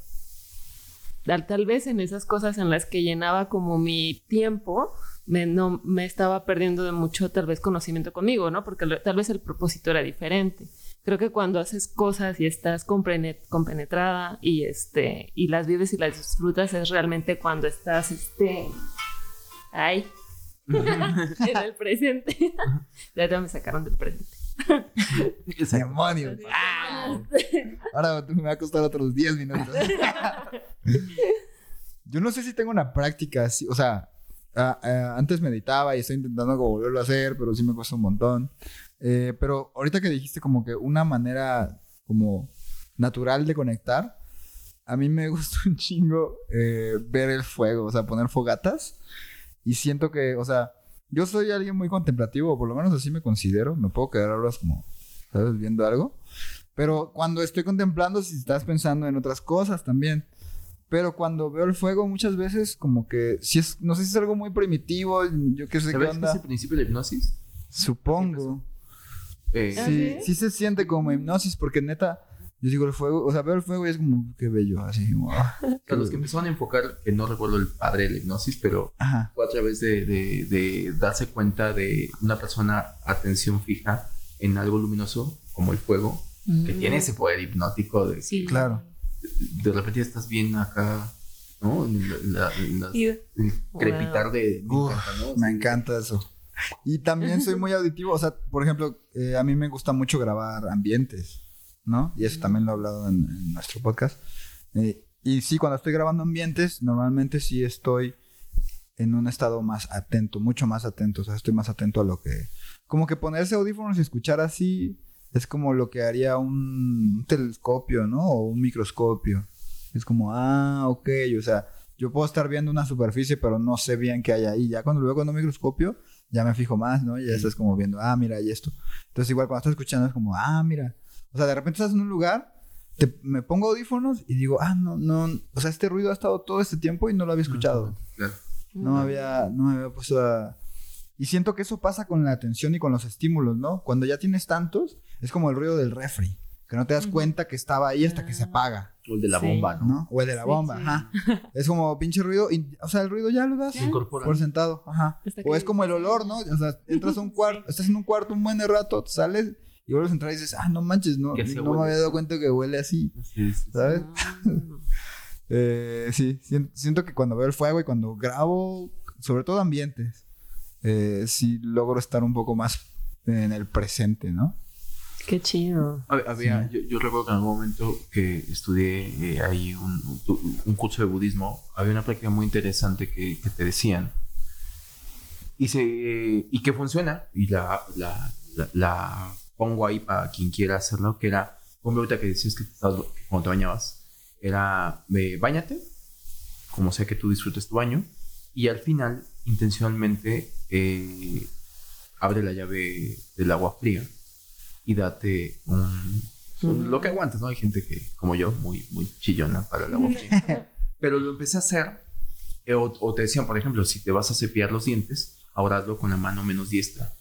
tal, tal vez en esas cosas en las que llenaba como mi tiempo, me, no, me estaba perdiendo de mucho tal vez conocimiento conmigo, ¿no? Porque lo- tal vez el propósito era diferente. Creo que cuando haces cosas y estás compenetrada y este y las vives y las disfrutas es realmente cuando estás este ay en el presente. ya, ya me sacaron del presente. ¡Demonios! Ahora me va a costar otros 10 minutos. (laughs) Yo no sé si tengo una práctica así, o sea, ah, ah, antes meditaba y estoy intentando volverlo a hacer, pero sí me cuesta un montón. Eh, pero ahorita que dijiste como que una manera como natural de conectar, a mí me (laughs) gusta un chingo eh, ver el fuego, o sea, poner fogatas. Y siento que, o sea, yo soy alguien muy contemplativo, por lo menos así me considero. Me puedo quedar horas como, ¿sabes? Viendo algo. Pero cuando estoy contemplando, si estás pensando en otras cosas también. Pero cuando veo el fuego, muchas veces como que, si es, no sé si es algo muy primitivo, yo qué sé qué ¿Sabes qué es onda. el principio de la hipnosis? Supongo. Eh, ¿Ah, Sí, se siente como hipnosis, porque neta, yo digo el fuego, o sea, veo el fuego y es como, qué bello, así ah, (laughs) sea, los que empezaron a enfocar, que no recuerdo el padre de la hipnosis, pero ajá. fue a través de, de- de darse cuenta de una persona atención fija en algo luminoso, como el fuego, que tiene ese poder hipnótico de Sí. Claro. de repente estás bien acá, ¿no? En la- en la- Y- el crepitar de... me Uf, encanta, ¿no? Me encanta eso. Y también soy muy auditivo, o sea, por ejemplo, eh, a mí me gusta mucho grabar ambientes, ¿no? Y eso también lo he hablado en, en nuestro podcast. Eh, y sí, cuando estoy grabando ambientes, normalmente sí estoy en un estado más atento, mucho más atento, o sea, estoy más atento a lo que... Como que ponerse audífonos y escuchar así es como lo que haría un telescopio, ¿no? O un microscopio. Es como, ah, ok, o sea, yo puedo estar viendo una superficie, pero no sé bien qué hay ahí. Ya cuando lo veo con un microscopio, ya me fijo más, ¿no? Ya estás como viendo, ah, mira, y esto. Entonces, igual cuando estás escuchando es como, ah, mira. O sea, de repente estás en un lugar, te- me pongo audífonos y digo, ah, no, no, o sea, este ruido ha estado todo este tiempo y no lo había escuchado. Claro. No me había, no me había puesto a... Y siento que eso pasa con la atención y con los estímulos, ¿no? Cuando ya tienes tantos, es como el ruido del refri, que no te das cuenta que estaba ahí hasta que se apaga, O el de la Sí. bomba, ¿no? ¿no? O el de la Sí, bomba, sí. ajá. Es como pinche ruido, y, o sea, el ruido ya lo das por sentado, ajá. Hasta O es como el olor, ¿no? O sea, entras a un (laughs) cuarto, estás en un cuarto un buen de rato, sales y vuelves a entrar y dices, ah, no manches, no, no me había dado cuenta que huele así, Así es. ¿sabes? Mm. (laughs) Eh, sí, sien- siento que cuando veo el fuego y cuando grabo, sobre todo ambientes, eh, sí logro estar un poco más en el presente, ¿no? Qué chido. Hab- Había, yo, yo recuerdo que en algún momento que estudié eh, ahí un, un- curso de budismo, había una práctica muy interesante que, que te decían. Y, se, y que funciona, y la, la, la, la pongo ahí para quien quiera hacerlo, que era, como ahorita que decías que, estabas- que cuando te bañabas, era, eh, bañate, como sea que tú disfrutes tu baño, y al final, intencionalmente, eh, abre la llave del agua fría y date un Lo que aguantas, ¿no? Hay gente que, como yo, muy, muy chillona para la boca. (laughs) Pero lo empecé a hacer. eh, O, o te decían, por ejemplo, si te vas a cepillar los dientes, ahora hazlo con la mano menos diestra.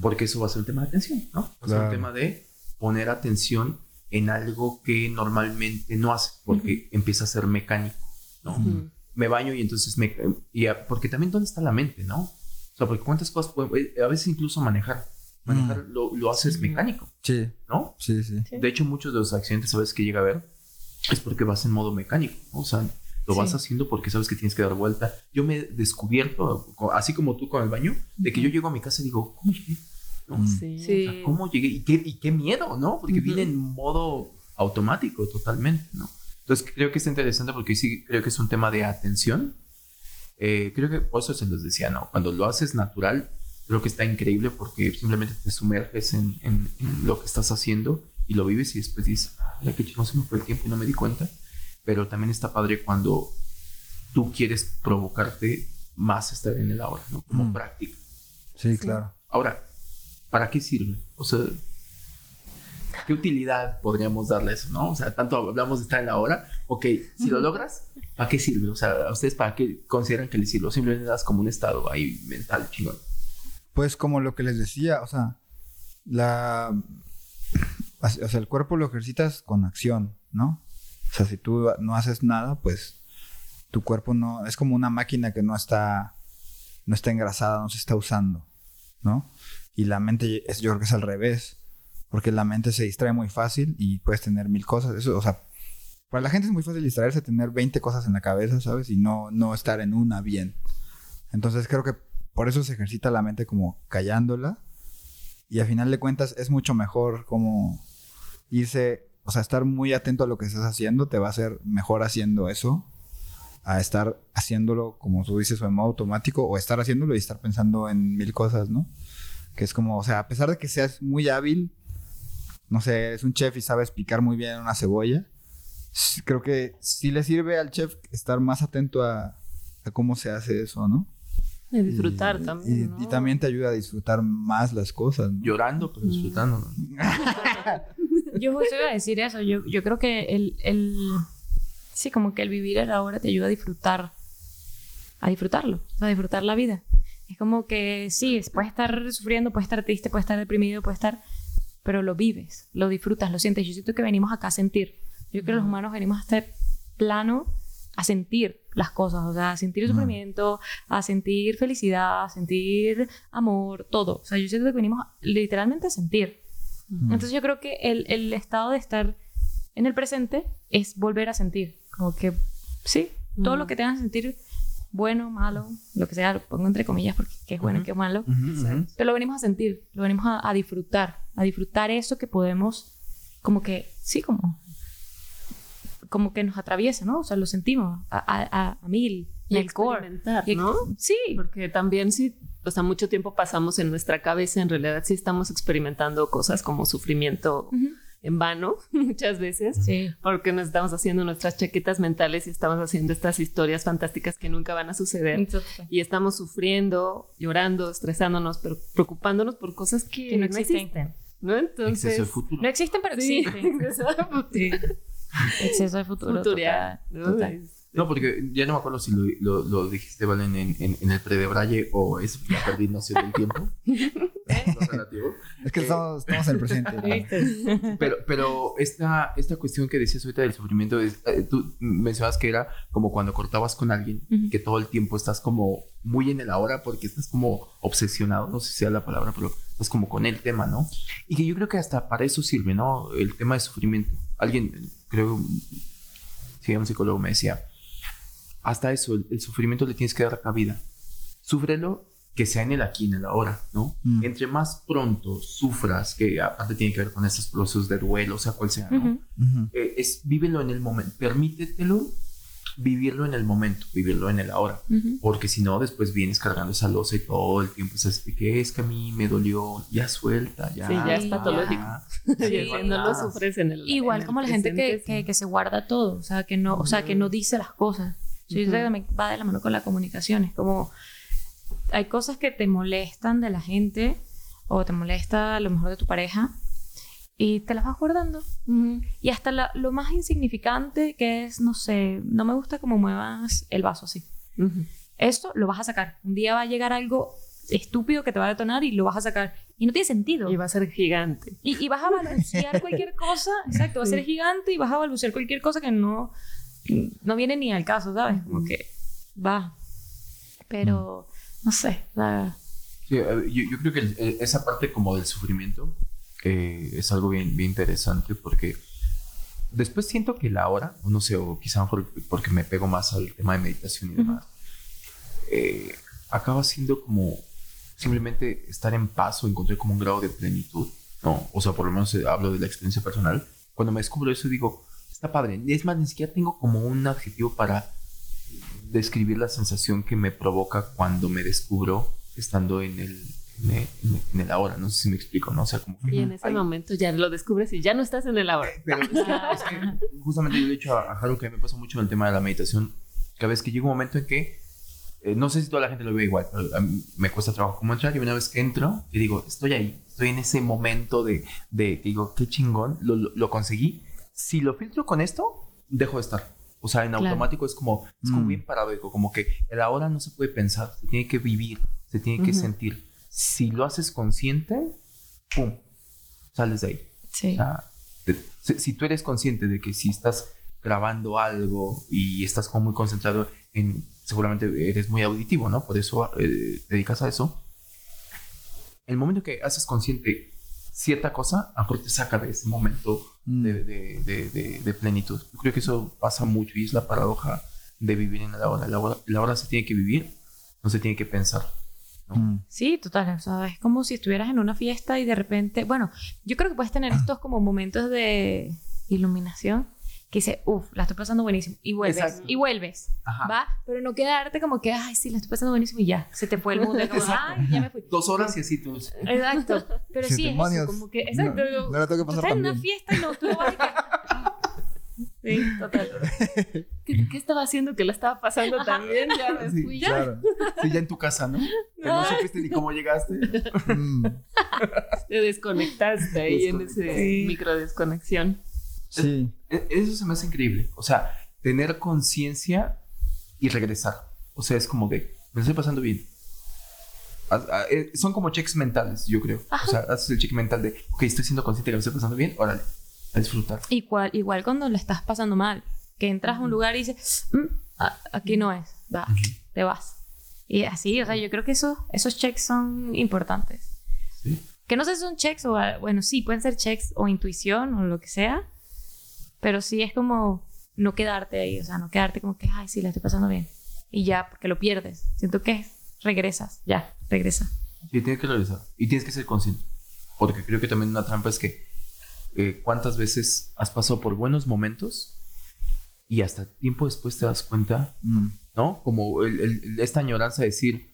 Porque eso va a ser un tema de atención, ¿no? Va a ser un tema de poner atención en algo que normalmente no hace, porque empieza a ser mecánico, ¿no? Ujú. Me baño y entonces me... Y a- porque también, ¿dónde está la mente, no? O sea, porque cuántas cosas... pueden- eh, a veces incluso manejar. Manejar lo, lo haces mecánico, Sí, ¿no? sí, sí. De hecho, muchos de los accidentes, ¿sabes? Que llega a ver es porque vas en modo mecánico, ¿no? O sea, lo vas Sí. haciendo porque sabes que tienes que dar vuelta. Yo me he descubierto, así como tú con el baño, de que yo llego a mi casa y digo, ¿cómo llegué? ¿No? Mm. Sí. O sea, ¿Cómo llegué? ¿Y qué, y qué miedo, ¿no? Porque Ujú. viene en modo automático totalmente, ¿no? Entonces creo que está interesante porque sí creo que es un tema de atención. Eh, creo que por eso se los decía, ¿no? Cuando lo haces natural, creo que está increíble porque simplemente te sumerges en, en- en lo que estás haciendo y lo vives y después dices, ay, qué chido se me fue el tiempo y no me di cuenta. Pero también está padre cuando tú quieres provocarte más estar en el ahora, ¿no? Como Mm. práctica. Sí, claro. Ahora, ¿para qué sirve? O sea, ¿qué utilidad podríamos darle a eso, no? O sea, tanto hablamos de estar en la hora. Ok, si lo logras, ¿para qué sirve? O sea, ¿a ustedes para qué consideran que les sirve? O simplemente das como un estado ahí mental chingón. Pues como lo que les decía, o sea, la... O sea, el cuerpo lo ejercitas con acción, ¿no? O sea, si tú no haces nada, pues tu cuerpo no... Es como una máquina que no está... No está engrasada, no se está usando, ¿no? Y la mente, es, yo creo que es al revés. Porque la mente se distrae muy fácil y puedes tener mil cosas. Eso, o sea, para la gente es muy fácil distraerse, tener 20 cosas en la cabeza, ¿sabes? Y no, no estar en una bien. Entonces creo que por eso se ejercita la mente como callándola. Y al final de cuentas es mucho mejor como irse, o sea, estar muy atento a lo que estás haciendo, te va a hacer mejor haciendo eso, a estar haciéndolo, como tú dices, o en modo automático, o estar haciéndolo y estar pensando en mil cosas, ¿no? Que es como, o sea, a pesar de que seas muy hábil, no sé, eres un chef y sabes picar muy bien una cebolla, creo que sí le sirve al chef estar más atento a, a cómo se hace eso, ¿no? Y disfrutar Y- también. Y, ¿no? y también te ayuda a disfrutar más las cosas. ¿no? Llorando, pero disfrutando. ¿no? (laughs) Yo justo iba a decir eso. Yo, yo creo que el, el. Sí, como que el vivir el ahora te ayuda a disfrutar. A disfrutarlo. A disfrutar la vida. Es como que sí, puedes estar sufriendo, puedes estar triste, puedes estar deprimido, puedes estar. Pero lo vives, lo disfrutas, lo sientes. Yo siento que venimos acá a sentir. Yo creo que los humanos venimos a este plano a sentir las cosas, o sea, a sentir sufrimiento, a sentir felicidad, a sentir amor, todo. O sea, yo siento que venimos literalmente a sentir. Entonces yo creo que el, el estado de estar en el presente es volver a sentir. Como que, sí, todo lo que te hagan sentir bueno, malo, lo que sea, lo pongo entre comillas porque qué es bueno qué es malo. Pero lo venimos a sentir, lo venimos a, a disfrutar, a disfrutar eso que podemos, como que, sí, como, como que nos atraviesa, ¿no? O sea, lo sentimos a, a, a- a mil, Y en el core. ¿no? Sí, Porque también sí, o sea, mucho tiempo pasamos en nuestra cabeza, en realidad sí estamos experimentando cosas como sufrimiento en vano (laughs) muchas veces. sí. Porque nos estamos haciendo nuestras chaquetas mentales y estamos haciendo estas historias fantásticas que nunca van a suceder. Entonces, Y estamos sufriendo, llorando, estresándonos, pero preocupándonos por cosas que, Que no no existen. existen. ¿No? Entonces. No existen, pero Sí, existen. (laughs) Sí. Exceso de futuro. Futurear, total, ¿no? total. Es- No, porque ya no me acuerdo si lo, lo, lo dijiste, Valen, en, en, en el predebraye o es la perdí noción del tiempo. (laughs) Relativo. Es que estamos, estamos en el presente. ¿no? (laughs) Pero, pero esta, esta cuestión que decías ahorita del sufrimiento, es, eh, tú mencionabas que era como cuando cortabas con alguien, Ujú. que todo el tiempo estás como muy en el ahora porque estás como obsesionado, no sé si sea la palabra, pero estás como con el tema, ¿no? Y que yo creo que hasta para eso sirve, ¿no? El tema de sufrimiento. Alguien, creo, sí, un psicólogo me decía, hasta eso, el, el sufrimiento le tienes que dar cabida. Súfrelo que sea en el aquí, en el ahora, ¿no? Mm. Entre más pronto sufras, que aparte tiene que ver con estos procesos de duelo, o sea, cual sea, ¿no? Eh, es vívelo en el momento, permítetelo vivirlo en el momento, vivirlo en el ahora, porque si no, después vienes cargando esa losa y todo el tiempo es así, que es que a mí me dolió, ya suelta, ya. Sí, ya es patológico. (laughs) ya. y si no lo sufres en el. Igual en el como la gente que, que, sí. que se guarda todo, o sea, que no, o sea, que no dice las cosas. Yo creo que también va de la mano con la comunicación. Es como, hay cosas que te molestan de la gente o te molesta a lo mejor de tu pareja y te las vas guardando. Y hasta la- lo más insignificante que es, no sé, no me gusta cómo muevas el vaso así. Esto lo vas a sacar. Un día va a llegar algo estúpido que te va a detonar y lo vas a sacar. Y no tiene sentido. Y va a ser gigante. Y, y vas a balbucear (laughs) cualquier cosa, exacto, va a ser gigante y vas a balbucear cualquier cosa que no, no viene ni al caso, ¿sabes? Como que va. Pero, no sé, la- Sí, yo, yo creo que el- el- esa parte como del sufrimiento eh, es algo bien, bien interesante porque después siento que la hora, no sé, o quizá por- porque me pego más al tema de meditación y demás, eh, acaba siendo como simplemente estar en paz o encontrar como un grado de plenitud, ¿no? O sea, por lo menos eh, hablo de la experiencia personal. Cuando me descubro eso digo, está padre. Es más, ni siquiera tengo como un adjetivo para describir la sensación que me provoca cuando me descubro estando en el, en el, en el- ahora. No sé si me explico, ¿no? O sea, como que... Y en ese Ay, momento ya lo descubres y ya no estás en el ahora. (laughs) Pero es que, es que justamente yo le he dicho a, a Haru que a mí me pasa mucho en el tema de la meditación. Cada vez que llega un momento en que, eh, no sé si toda la gente lo ve igual, pero a mí me cuesta trabajo como entrar y una vez que entro, y digo, estoy ahí, estoy en ese momento de, de que digo, qué chingón, lo, lo, lo conseguí. Si lo filtro con esto, dejo de estar. O sea, en Claro. automático es como, es como Mm. bien paradójico, como que el ahora no se puede pensar, se tiene que vivir, se tiene que Ujú. sentir. Si lo haces consciente, ¡pum! Sales de ahí. sí. O sea, de- si, si tú eres consciente de que si estás grabando algo y estás como muy concentrado en, seguramente eres muy auditivo, ¿no? Por eso eh, te dedicas a eso. El momento que haces consciente cierta cosa, a lo mejor te saca de ese momento Mm. de, de- de- de- de plenitud. Yo creo que eso pasa mucho y es la paradoja de vivir en la hora. La hora, la hora se tiene que vivir, no se tiene que pensar. ¿No? Mm. Sí, total. O sea, es como si estuvieras en una fiesta y de repente, bueno, yo creo que puedes tener estos como momentos de iluminación que dice, uff, la estoy pasando buenísimo. Y vuelves, Exacto. y vuelves. Ajá. Va, pero no quedarte como que, ay, sí, la estoy pasando buenísimo y ya, se te fue el mundo. como, ay, ya me fui. Dos horas y así tú. Exacto. Pero Sí, sí, es eso, como que, exacto. No, no la tengo que tú pasar estás en una fiesta y no, tú no vas a Sí, total. (laughs) ¿Qué, qué estaba haciendo que la estaba pasando Ajá. también? Ya me Sí, fui. Claro. Sí, ya en tu casa, ¿no? Que no supiste ni cómo llegaste. Mm. Te desconectaste ahí en ese Sí. micro desconexión. Sí. E- Eso se me hace increíble. O sea, tener conciencia y regresar. O sea, es como de, me estoy pasando bien. Haz- a- eh, Son como checks mentales, yo creo. O sea, haces el check mental de, ok, estoy siendo consciente que me estoy pasando bien, órale, a disfrutar. Igual, igual cuando lo estás pasando mal, que entras a un lugar y dices, "Mm, a- aquí no es, va, te vas. Y así, o sea, yo creo que esos, esos checks son importantes. Sí. Que no sé si son checks o, bueno, sí, pueden ser checks o intuición o lo que sea, pero sí es como no quedarte ahí, o sea, no quedarte como que, ay, sí, la estoy pasando bien. Y ya, porque lo pierdes. Siento que regresas, ya, regresa. Sí, tienes que regresar. Y tienes que ser consciente. Porque creo que también una trampa es que eh, cuántas veces has pasado por buenos momentos y hasta tiempo después te das cuenta Mm. ¿no? Como el- el- esta añoranza de decir,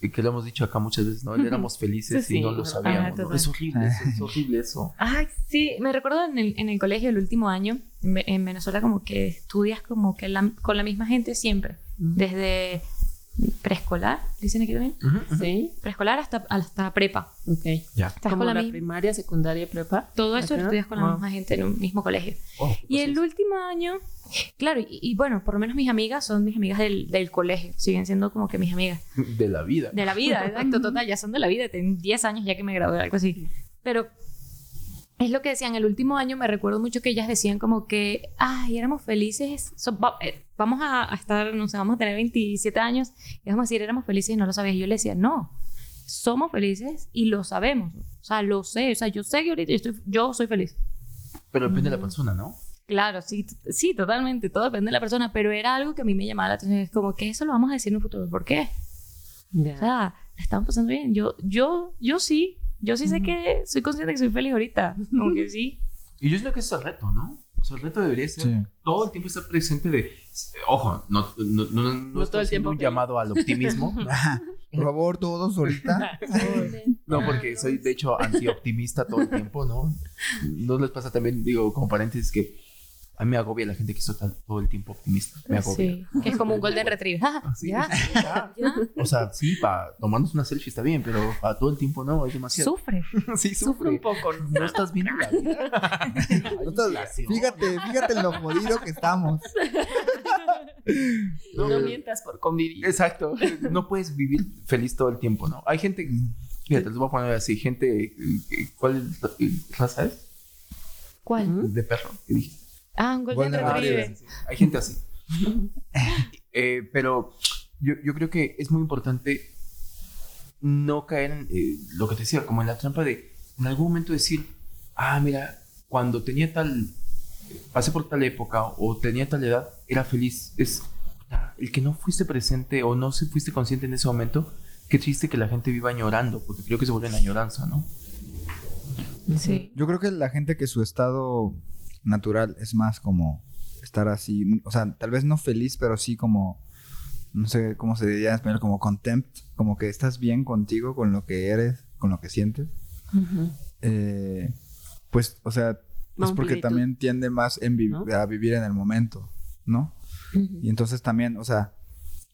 eh, que lo hemos dicho acá muchas veces, ¿no? Éramos felices Sí, y no lo Ajá, sabíamos. ¿no? Es horrible, eso, es horrible eso. Ay, sí, me recuerdo en el, en el colegio el último año, en, en Venezuela como que estudias como que la- con la misma gente siempre, desde preescolar, dicen aquí también, Sí, preescolar hasta, hasta prepa. ok. Ya. Estás Como con la, la primaria, secundaria, prepa. Todo eso lo estudias con la misma gente en un mismo colegio. Oh, Y pues el sí. último año, claro, y, y bueno, por lo menos mis amigas son mis amigas del, del colegio, siguen siendo como que mis amigas. De la vida. De la vida, exacto, (laughs) total, ya son de la vida, tengo 10 años ya que me gradué, algo así. Pero es lo que decían, el último año me recuerdo mucho que ellas decían como que, ay, éramos felices, so- va- eh, vamos a, a estar, no sé, vamos a tener 27 años y vamos a decir, éramos felices y no lo sabías. Y yo le decía, no, somos felices y lo sabemos, o sea, lo sé, o sea, yo sé que ahorita yo, estoy, yo soy feliz. Pero depende de la persona, ¿no? Claro, sí, sí, totalmente, todo depende de la persona, pero era algo que a mí me llamaba la atención, es como que eso lo vamos a decir en un futuro, ¿por qué? O sea, la estamos pasando bien. Yo, yo, yo sí. Yo sí sé que soy consciente que soy feliz ahorita. Como que (laughs) sí. Y yo creo que ese es el reto, ¿no? O sea, el reto debería ser Sí. todo el tiempo estar presente de... Ojo, no, no, no, no, no todo el tiempo un feliz. llamado al optimismo. (laughs) Por favor, todos ahorita. (laughs) No, porque soy de hecho antioptimista todo el tiempo, ¿no? No les pasa también, digo, como paréntesis, que A mí me agobia la gente que está todo el tiempo optimista. Me agobia. Sí, que es como un golden retriever. Ah, Sí. ¿Ya? ¿Ya? (laughs) O sea, sí, para tomarnos una selfie está bien, pero para todo el tiempo no, es demasiado. Sufre. (laughs) sí, Sufre un poco, ¿no? No estás viendo la vida. (laughs) Entonces, fíjate, fíjate en lo jodido que estamos. No, mientas por convivir. Exacto. No puedes vivir feliz todo el tiempo, ¿no? Hay gente, fíjate, les voy a poner así, gente, eh, ¿cuál raza es? ¿Cuál? De perro, que dije. Ah, un golden Golden retriever. Hay gente así. (laughs) Eh, pero yo, yo creo que es muy importante no caer en eh, lo que te decía, como en la trampa de en algún momento decir, ah, mira, cuando tenía tal, pasé por tal época o tenía tal edad, era feliz. Es el que no fuiste presente o no se fuiste consciente en ese momento, qué triste que la gente viva añorando, porque creo que se vuelve en añoranza, ¿no? Sí. Yo creo que la gente que su estado natural es más como estar así, o sea, tal vez no feliz, pero sí como, no sé cómo se diría en español, como contempt, como que estás bien contigo, con lo que eres, con lo que sientes. Ujú. Eh, pues, o sea, es porque también tiende más en vi- ¿No? a vivir en el momento, ¿no? Ujú. Y entonces también, o sea,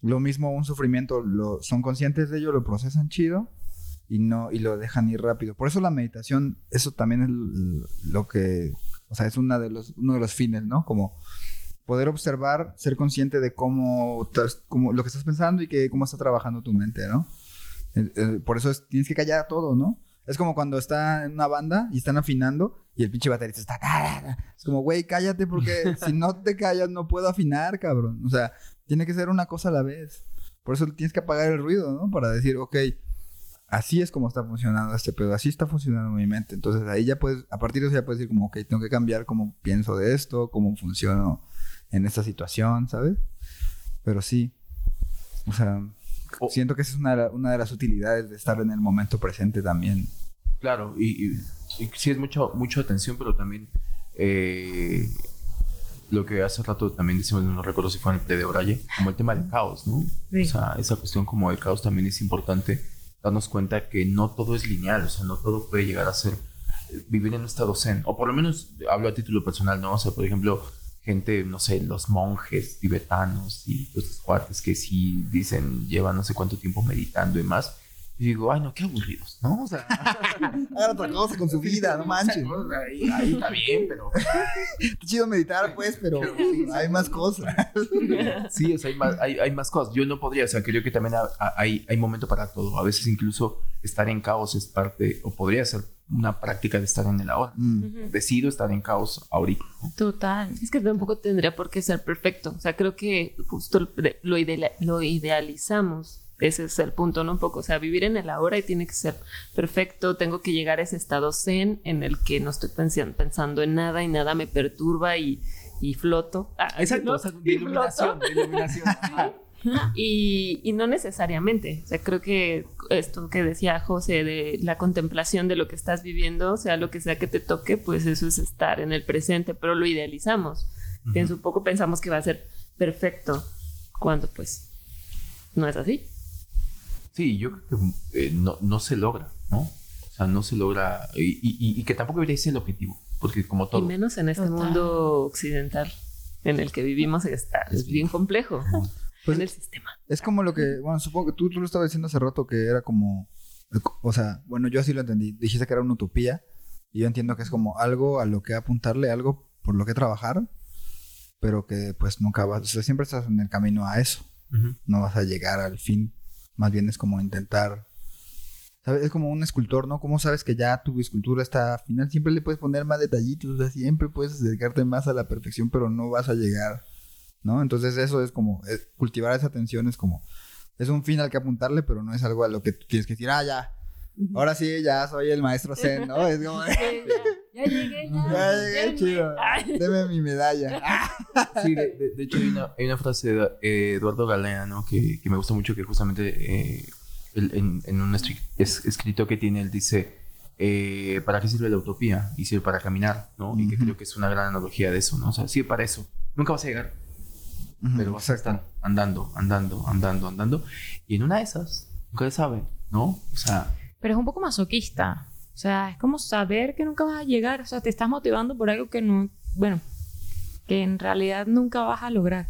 lo mismo un sufrimiento, lo, son conscientes de ello, lo procesan chido y no y lo dejan ir rápido. Por eso la meditación, eso también es lo que, o sea, es una de los, uno de los fines, ¿no? Como poder observar, ser consciente de cómo, cómo lo que estás pensando y que cómo está trabajando tu mente, ¿no? Eh, eh, por eso es- tienes que callar todo, ¿no? Es como cuando está en una banda y están afinando y el pinche baterista está... Es como, güey, cállate porque (laughs) si no te callas no puedo afinar, cabrón. O sea, tiene que ser una cosa a la vez. Por eso tienes que apagar el ruido, ¿no? Para decir, ok, así es como está funcionando este pedo, así está funcionando mi mente. Entonces ahí ya puedes, a partir de eso ya puedes decir como, ok, tengo que cambiar cómo pienso de esto, cómo funciono en esta situación, ¿sabes? Pero sí, o sea, siento que esa es una, una de las utilidades de estar en el momento presente también. Claro, y, y- y sí es mucho, mucha atención, pero también eh, lo que hace rato también decimos, no recuerdo si fue en el de Braille, como el tema del caos, ¿no? Sí. O sea, esa cuestión como del caos también es importante darnos cuenta que no todo es lineal, o sea, no todo puede llegar a ser eh, vivir en un estado zen, o por lo menos hablo a título personal, ¿no? O sea, por ejemplo, gente, no sé, los monjes tibetanos y los cuates que sí dicen, llevan no sé cuánto tiempo meditando y más. Y digo, ay, no, qué aburridos, ¿no? O sea, (laughs) Hagan otra cosa con su vida, no manches. o sea, ahí, ahí está bien, pero Está chido meditar, pues, pero hay más cosas. sí, o sea, hay más, hay, hay más cosas. Yo no podría, o sea, creo que también ha- ha- hay, hay momento para todo. A veces incluso estar en caos es parte, o podría ser una práctica de estar en el ahora. Mm. Decido estar en caos ahorita. ¿no? Total. Es que tampoco tendría por qué ser perfecto. O sea, creo que justo lo- lo, ideal- lo idealizamos. Ese es el punto, ¿no? Un poco. O sea, vivir en el ahora y tiene que ser perfecto. Tengo que llegar a ese estado zen en el que no estoy pensando en nada y nada me perturba y, y floto. Ah, ¿no? o sea, de (laughs) iluminación, de iluminación. (laughs) Y, y no necesariamente. O sea, creo que esto que decía José de la contemplación de lo que estás viviendo, sea lo que sea que te toque, pues eso es estar en el presente, pero lo idealizamos. Pienso un poco, pensamos que va a ser perfecto, cuando pues no es así. Sí, yo creo que eh, no, no se logra, ¿no? O sea, no se logra, y, y- y que tampoco debería ser el objetivo, porque como Y todo, menos en este Total. mundo occidental en el que vivimos está, es bien complejo Pues- en el sistema. Es como lo que, bueno, supongo que tú, tú lo estabas diciendo hace rato que era como, o sea, bueno, yo así lo entendí. Dijiste que era una utopía y yo entiendo que es como algo a lo que apuntarle, algo por lo que trabajar, pero que pues nunca vas, o sea, siempre estás en el camino a eso. No vas a llegar al fin. Más bien es como intentar, ¿sabes? Es como un escultor, ¿no? ¿Cómo sabes que ya tu escultura está final? Siempre le puedes poner más detallitos, o sea, siempre puedes acercarte más a la perfección, pero no vas a llegar, ¿no? Entonces eso es como, cultivar esa atención es como, es un fin al que apuntarle, pero no es algo a lo que tú tienes que decir, ah, ya, ahora sí, ya soy el maestro Zen, ¿no? (laughs) Es como, Ya llegué, ya. ya llegué, chido, deme mi medalla. Sí, de, de- de hecho hay una, hay una frase de eh, Eduardo Galeano que, que me gusta mucho, que justamente eh, él en, en un es- escrito que tiene, él dice, eh, ¿para qué sirve la utopía? Y sirve para caminar, ¿no? Y que Ujú. creo que es una gran analogía de eso, ¿no? O sea, sirve para eso. Nunca vas a llegar, Ujú, pero vas a estar andando, andando, andando, andando. Y en una de esas, nunca se sabe, ¿no? O sea, Pero es un poco masoquista. O sea, es como saber que nunca vas a llegar. O sea, te estás motivando por algo que no. Bueno, que en realidad nunca vas a lograr.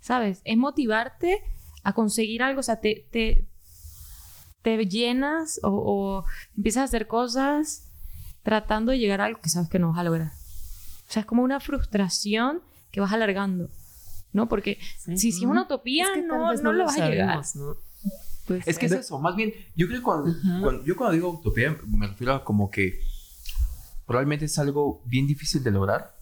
¿Sabes? Es motivarte a conseguir algo, o sea, te, te, te llenas o, o empiezas a hacer cosas tratando de llegar a algo que sabes que no vas a lograr. O sea, es como una frustración que vas alargando, ¿no? Porque si, si es una utopía, Es que no, no, lo vas a llegar. Pues, Es que es eso, más bien, yo creo que cuando, Ajá. cuando- yo cuando digo utopía me refiero a como que probablemente es algo bien difícil de lograr,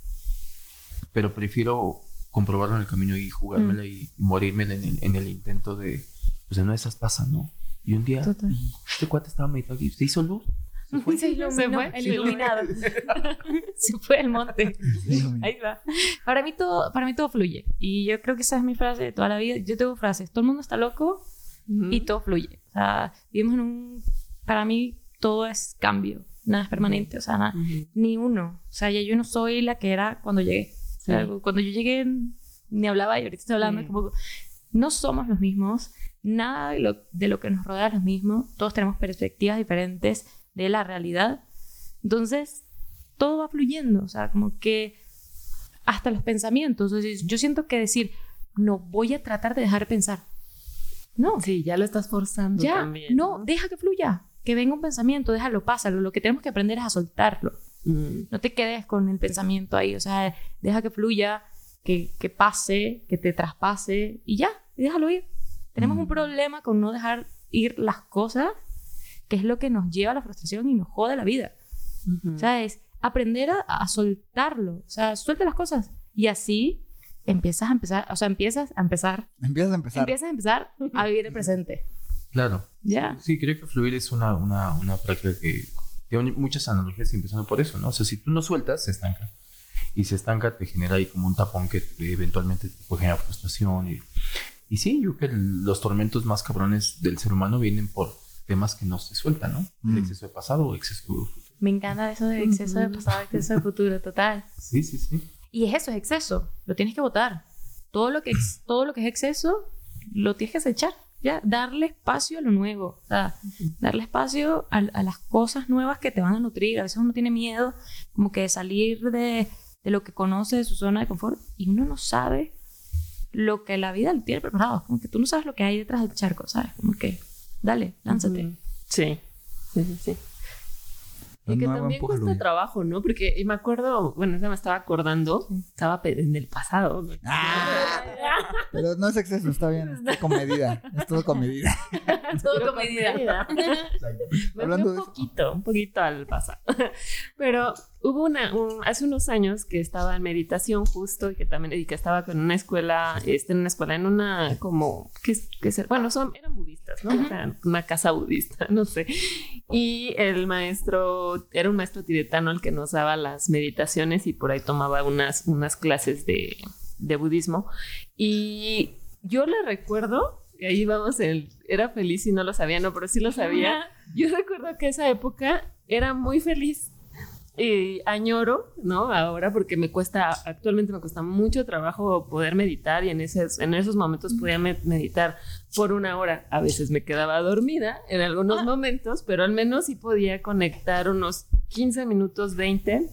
pero prefiero comprobarlo en el camino y jugármela y, y morirme en el, en el intento de, pues en una de esas pasa, ¿no? Y un día, Total. este cuate estaba meditando y se hizo luz. Se fue. Se iluminó, Se fue, el iluminado. (laughs) (laughs) se fue al monte. (laughs) Ahí va. Para mí, todo, para mí todo fluye. Y yo creo que esa es mi frase de toda la vida. Yo tengo frases. Todo el mundo está loco y todo fluye. O sea, vivimos en un... Para mí todo es cambio. Nada es permanente. O sea, nada, ni uno. O sea, ya yo no soy la que era cuando llegué. O sea, Sí. cuando yo llegué ni hablaba y ahorita estoy hablando Sí. como... No somos los mismos. Nada de lo, de lo que nos rodea es lo mismo. Todos tenemos perspectivas diferentes de la realidad. Entonces, todo va fluyendo. O sea, como que hasta los pensamientos. Yo siento que decir, no voy a tratar de dejar de pensar. No, Sí, ya lo estás forzando ya, también. no, deja que fluya. Que venga un pensamiento, déjalo, pásalo. Lo que tenemos que aprender es a soltarlo. Mm. No te quedes con el pensamiento ahí. O sea, deja que fluya, que, que pase, que te traspase y ya, y déjalo ir. Tenemos un Mm. problema con no dejar ir las cosas, que es lo que nos lleva a la frustración y nos jode la vida. O sea, es aprender a, a soltarlo. O sea, suelta las cosas. Y así empiezas a empezar, o sea, empiezas a empezar, Empiezas a empezar. empiezas a empezar a vivir el presente. Claro. Ya. Sí, creo que fluir es una, una, una práctica que tiene muchas analogías empezando por eso, ¿no? O sea, si tú no sueltas, se estanca. Y se estanca, te genera ahí como un tapón que eventualmente te puede generar frustración. Y, y sí, yo creo que el- los tormentos más cabrones del ser humano vienen por temas que no se sueltan, ¿no? Mm. El exceso de pasado o exceso de futuro. Me encanta eso de exceso de pasado, exceso de futuro, total. Sí, sí, sí. Y es eso, es exceso. Lo tienes que votar. Todo lo que, ex- (clears throat) todo lo que es exceso, lo tienes que desechar. Ya, darle espacio a lo nuevo. O sea, darle espacio a, a las cosas nuevas que te van a nutrir. A veces uno tiene miedo como que de salir de, de lo que conoce, de su zona de confort, y uno no sabe lo que la vida le tiene preparado. Como que tú no sabes lo que hay detrás del charco, ¿sabes? Como que, dale, lánzate. Sí. Sí, sí, sí. Y que también cuesta trabajo, ¿no? Porque me acuerdo, bueno, ya me estaba acordando, estaba en el pasado. ¿no? Ah. Pero no es exceso, está bien. Está con medida. Es todo con medida. (laughs) Todo con medida. Me Hablando un poquito, un poquito al pasado. (laughs) Pero hubo una, un- hace unos años que estaba en meditación justo y que también, y que estaba con una escuela, este, en una escuela, en una como, que, que bueno, son, eran budistas, ¿no? O sea, una casa budista, (laughs) no sé. Y el maestro, era un maestro tibetano el que nos daba las meditaciones y por ahí tomaba unas, unas clases de, de budismo. Y yo le recuerdo, y ahí vamos, el, era feliz y no lo sabía, no, pero sí lo sabía. Yo recuerdo que esa época era muy feliz. Y añoro, ¿no? Ahora porque me cuesta, actualmente me cuesta mucho trabajo poder meditar y en esos, en esos momentos podía me- meditar por una hora. A veces me quedaba dormida en algunos momentos, pero al menos sí podía conectar unos 15 minutos, 20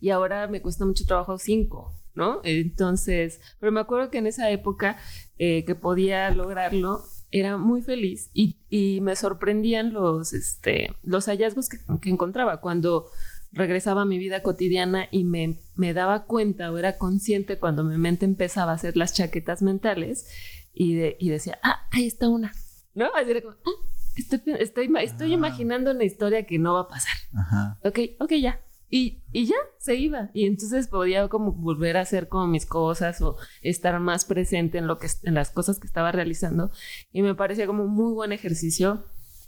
y ahora me cuesta mucho trabajo 5, ¿no? Entonces, pero me acuerdo que en esa época eh, que podía lograrlo, era muy feliz y, y me sorprendían los, este, los hallazgos que, que encontraba cuando regresaba a mi vida cotidiana y me, me daba cuenta o era consciente cuando mi mente empezaba a hacer las chaquetas mentales y, de, y decía, ah, ahí está una, ¿no? Así era como, "Ah, estoy, estoy, estoy Ah. imaginando una historia que no va a pasar Ajá. ok, ok, ya. Y, y ya, se iba. Y entonces podía como volver a hacer como mis cosas o estar más presente en, lo que, en las cosas que estaba realizando. Y me parecía como un muy buen ejercicio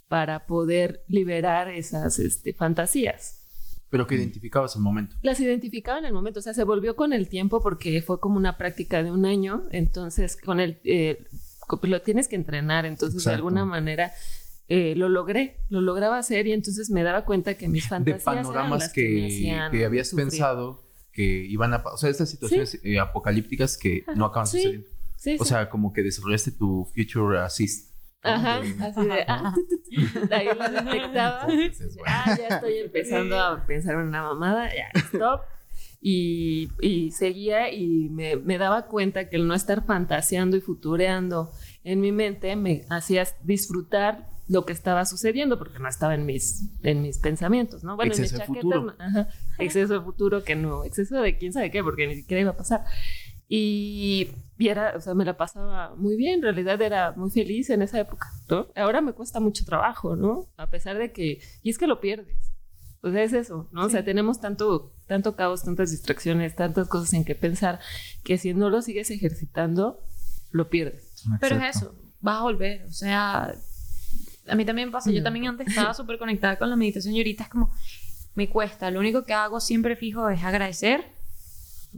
para poder liberar esas este, fantasías. Pero que identificabas el momento. Las identificaba en el momento, o sea, se volvió con el tiempo porque fue como una práctica de un año, entonces con el, eh, lo tienes que entrenar, entonces de alguna manera eh, lo logré, lo lograba hacer y entonces me daba cuenta que mis De fantasías eran panoramas las que, me hacían que habías sufrir. pensado que iban a... O sea, estas situaciones eh, apocalípticas que no acaban Sí. sucediendo. Sí, O sí. sea, como que desarrollaste tu Future Assist. Ajá, así de, (laughs) ah, (laughs) ahí lo detectaba. (laughs) Ah, ya estoy empezando a pensar en una mamada, ya, stop. y, y seguía y me, me daba cuenta que el no estar fantaseando y futureando en mi mente me hacía disfrutar lo que estaba sucediendo porque no estaba en mis, en mis pensamientos, ¿no? Bueno, Exceso en de mis futuro. ajá, exceso de futuro que no, exceso de quién sabe qué, porque ni siquiera iba a pasar. Y, y era, o sea, me la pasaba muy bien, en realidad era muy feliz en esa época, ¿no? Ahora me cuesta mucho trabajo, ¿no? A pesar de que, y es que lo pierdes. O sea, es eso, ¿no? O sea, tenemos tanto, tanto caos, tantas distracciones, tantas cosas en que pensar, que si no lo sigues ejercitando, lo pierdes. Pero es Exacto. eso, vas a volver. O sea, a mí también pasa. Yo también antes estaba súper conectada con la meditación y ahorita es como, me cuesta. Lo único que hago siempre fijo es agradecer.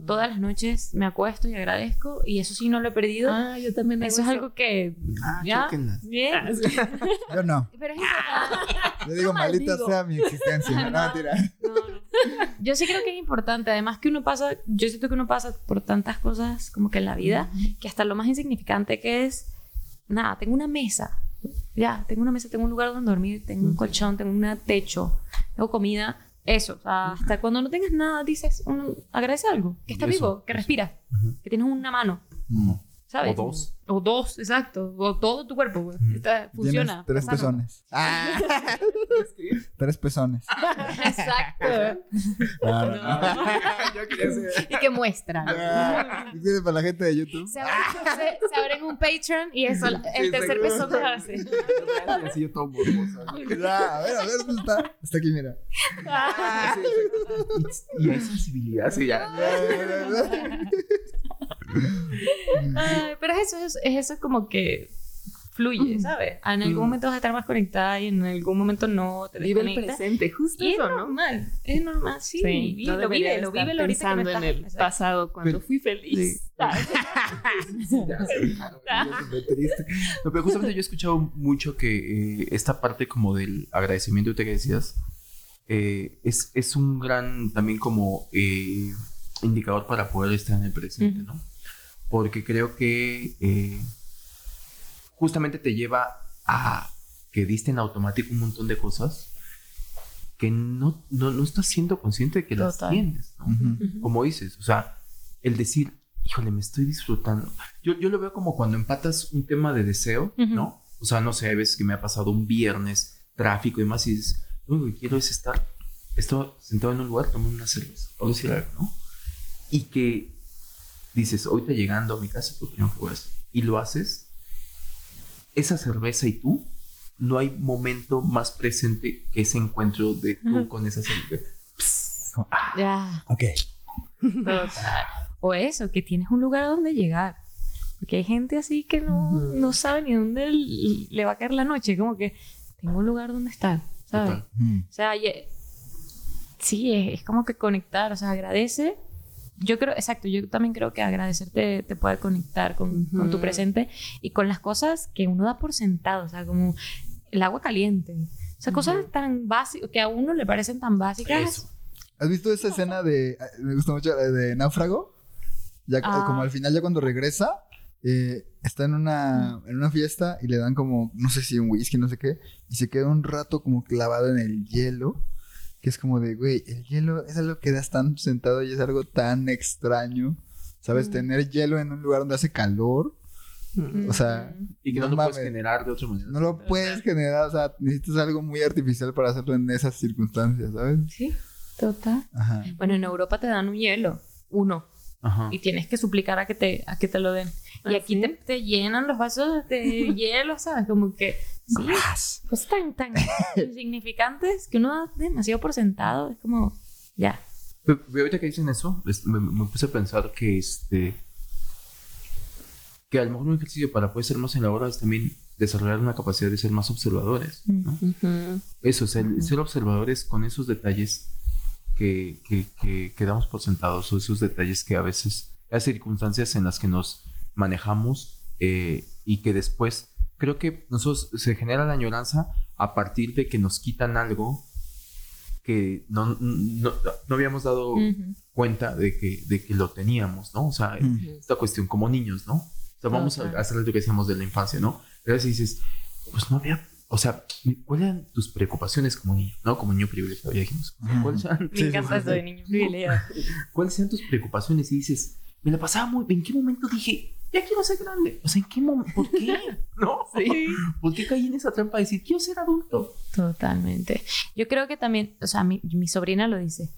Todas las noches me acuesto y agradezco y eso sí no lo he perdido. Ah, yo también eso es algo que Ah, ya bien. (laughs) Yo no. Pero es importante. Yo digo, maldita maldigo. sea mi existencia. No. No, no. Yo sí creo que es importante. Además que uno pasa, yo siento que uno pasa por tantas cosas como que en la vida, que hasta lo más insignificante que es, nada, tengo una mesa. Ya, tengo una mesa, tengo un lugar donde dormir, tengo un colchón, tengo un techo, tengo comida. Eso, o sea, hasta cuando no tengas nada, dices, uno, agradece algo, que estás vivo, que respiras, que tienes una mano, Mm. ¿Sabes? O dos. O dos, exacto. O todo tu cuerpo, güey. Está- funciona. Tienes (laughs) tres pezones. Ah. tres (laughs) pezones. Exacto. (laughs) No, no. Yo quería y que muestran. Ah, es que para la gente de YouTube. Se abren, se- se abren un Patreon y eso, el tercer seguro. peso te hace. Así yo todo morboso. Ya, a ver, a ver, ¿dónde está? Está aquí, mira. Ah, sí, y hay sensibilidad, sí, ya. Ay, pero es eso, es, es eso como que fluye, ¿sabes? En algún momento vas a estar más conectada y en algún momento no te Vive el presente, justo Y es eso, ¿no? normal, es normal, sí. Sí, vive, no lo vive, lo vive lo ahorita que pensando estás. en el pasado cuando Pero- fui feliz. (laughs) Ya sé, claro, (laughs) yo soy triste. No, pero justamente yo he escuchado mucho que eh, esta parte como del agradecimiento que decías eh, es, es un gran también como eh, indicador para poder estar en el presente, ¿no? Porque creo que eh, justamente te lleva a que diste en automático un montón de cosas que no, no, no estás siendo consciente de que las tienes, ¿no? Como dices, o sea, el decir, híjole, me estoy disfrutando. Yo, yo lo veo como cuando empatas un tema de deseo. ¿no? O sea, no sé, hay veces que me ha pasado un viernes, tráfico y demás, y dices, lo que quiero es estar, estoy sentado en un lugar tomando una cerveza, o decir algo, ¿no? Y que dices, ahorita llegando a mi casa, lo primero que voy a hacer, y lo haces, esa cerveza y tú, no hay momento más presente que ese encuentro de tú con esa cerveza. Ya, Ok. total. O eso, que tienes un lugar a donde llegar. Porque hay gente así que no, no sabe ni dónde le va a caer la noche. Como que tengo un lugar donde estar, ¿sabes? Total. O sea, ye- sí, es, es como que conectar, o sea, agradece. Yo creo, exacto, yo también creo que agradecer te, puede conectar con, con tu presente y con las cosas que uno da por sentado, o sea, como el agua caliente. O sea, cosas tan básicas, que a uno le parecen tan básicas. Eso. ¿Has visto esa escena de. eh, Me gusta mucho de Náufrago? Ya, Ah. Como al final, ya cuando regresa, eh, está en una, en una fiesta y le dan como, no sé si un whisky, no sé qué, y se queda un rato como clavado en el hielo. Que es como de, güey, el hielo es algo que das tan sentado y es algo tan extraño. ¿Sabes? Tener hielo en un lugar donde hace calor. O sea, Y que no, No lo puedes generar de otra manera. no lo puedes generar. O sea, necesitas algo muy artificial para hacerlo en esas circunstancias, ¿sabes? Sí, total. Ajá. Bueno, en Europa te dan un hielo, uno, Ajá. y tienes que suplicar a que te, a que te lo den. Y ¿Ah, aquí sí? te, te llenan los vasos de (laughs) hielo, ¿sabes? Como que, sí, pues tan, tan insignificantes que uno da demasiado por sentado. Es como, ya. Pero, pero ahorita que dicen eso, es- me, me puse a pensar que este. Que a lo mejor un ejercicio para poder ser más elaborado es también desarrollar una capacidad de ser más observadores. ¿no? Ujú. Eso, ser, ser observadores con esos detalles que, que, que, que damos por sentados, o esos detalles que a veces, las circunstancias en las que nos manejamos eh, y que después, creo que nosotros se genera la añoranza a partir de que nos quitan algo que no, no, no habíamos dado cuenta de que, de que lo teníamos, ¿no? O sea, esta cuestión como niños, ¿no? O sea, vamos a hacer lo que decíamos de la infancia, ¿no? Pero a veces dices, pues no había, o sea, ¿cuáles eran tus preocupaciones como niño? No, como niño privilegiado, ya dijimos. ¿Cuáles eran, Me encanta eso de niño privilegiado. (laughs) ¿Cuáles eran tus preocupaciones? Y dices, me la pasaba muy... ¿En qué momento dije, ya quiero ser grande? O sea, ¿en qué momento? ¿Por qué? (laughs) ¿No? Sí. (laughs) ¿Por qué caí en esa trampa de decir, quiero ser adulto? Totalmente. Yo creo que también, o sea, mi, mi sobrina lo dice.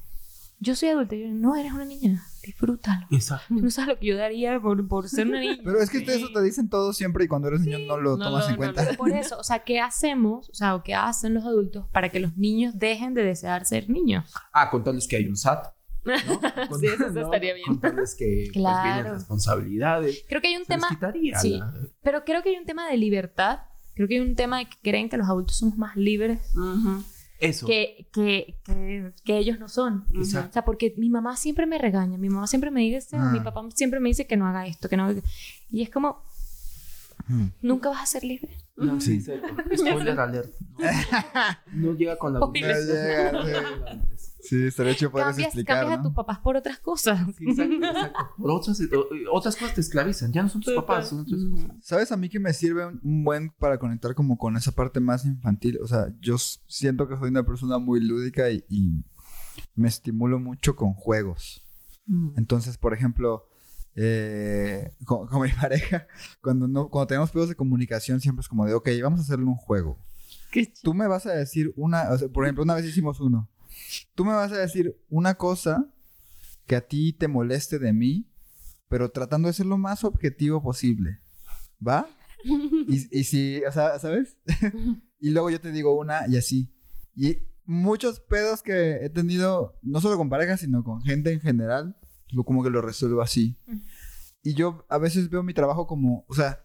Yo soy adulta. Y yo, no, eres una niña. Disfrútalo. Exacto. Tú no sabes lo que yo daría por, por ser una niña. Pero es que eso te dicen todo siempre y cuando eres niño no lo no tomas lo- en no cuenta. lo- Por eso, o sea, ¿qué hacemos? O sea, ¿o qué hacen los adultos para que los niños dejen de desear ser niños? Ah, contarles que hay un SAT. ¿no? (laughs) Sí, eso estaría bien. Contarles que pues, Claro. vienen responsabilidades. Creo que hay un tema, sí. la- pero creo que hay un tema de libertad. Creo que hay un tema de que creen que los adultos somos más libres Ujú. Eso. que, que, que, que ellos no son. O sea, porque mi mamá siempre me regaña, mi mamá siempre me dice, Ah. mi papá siempre me dice que no haga esto, que no haga... Y es como, Mm. nunca vas a ser libre. No, Sí. sí. Spoiler alert. No, (laughs) no llega con la No (laughs) llega, sí. Estaría chido poder Cambias, explicar, cambias a ¿no? tus papás por otras cosas. (laughs) Sí, exacto, exacto. (laughs) Por otras, otras cosas te esclavizan. Ya no son tus papás, son otras cosas. ¿Sabes a mí que me sirve un- buen para conectar como con esa parte más infantil? O sea, yo siento que soy una persona muy lúdica y, y me estimulo mucho con juegos. Entonces, por ejemplo, eh, con, (laughs) con mi pareja, cuando, no, cuando tenemos pedos de comunicación, siempre es como de, ok, vamos a hacerle un juego. Qué Tú me vas a decir una, o sea, por ejemplo, una vez hicimos uno. Tú me vas a decir una cosa que a ti te moleste de mí, pero tratando de ser lo más objetivo posible. ¿Va? Y, (laughs) y si, o sea, ¿sabes? (laughs) y luego yo te digo una y así. Y muchos pedos que he tenido, no solo con parejas, sino con gente en general, lo, como que lo resuelvo así. Y yo a veces veo mi trabajo como, o sea,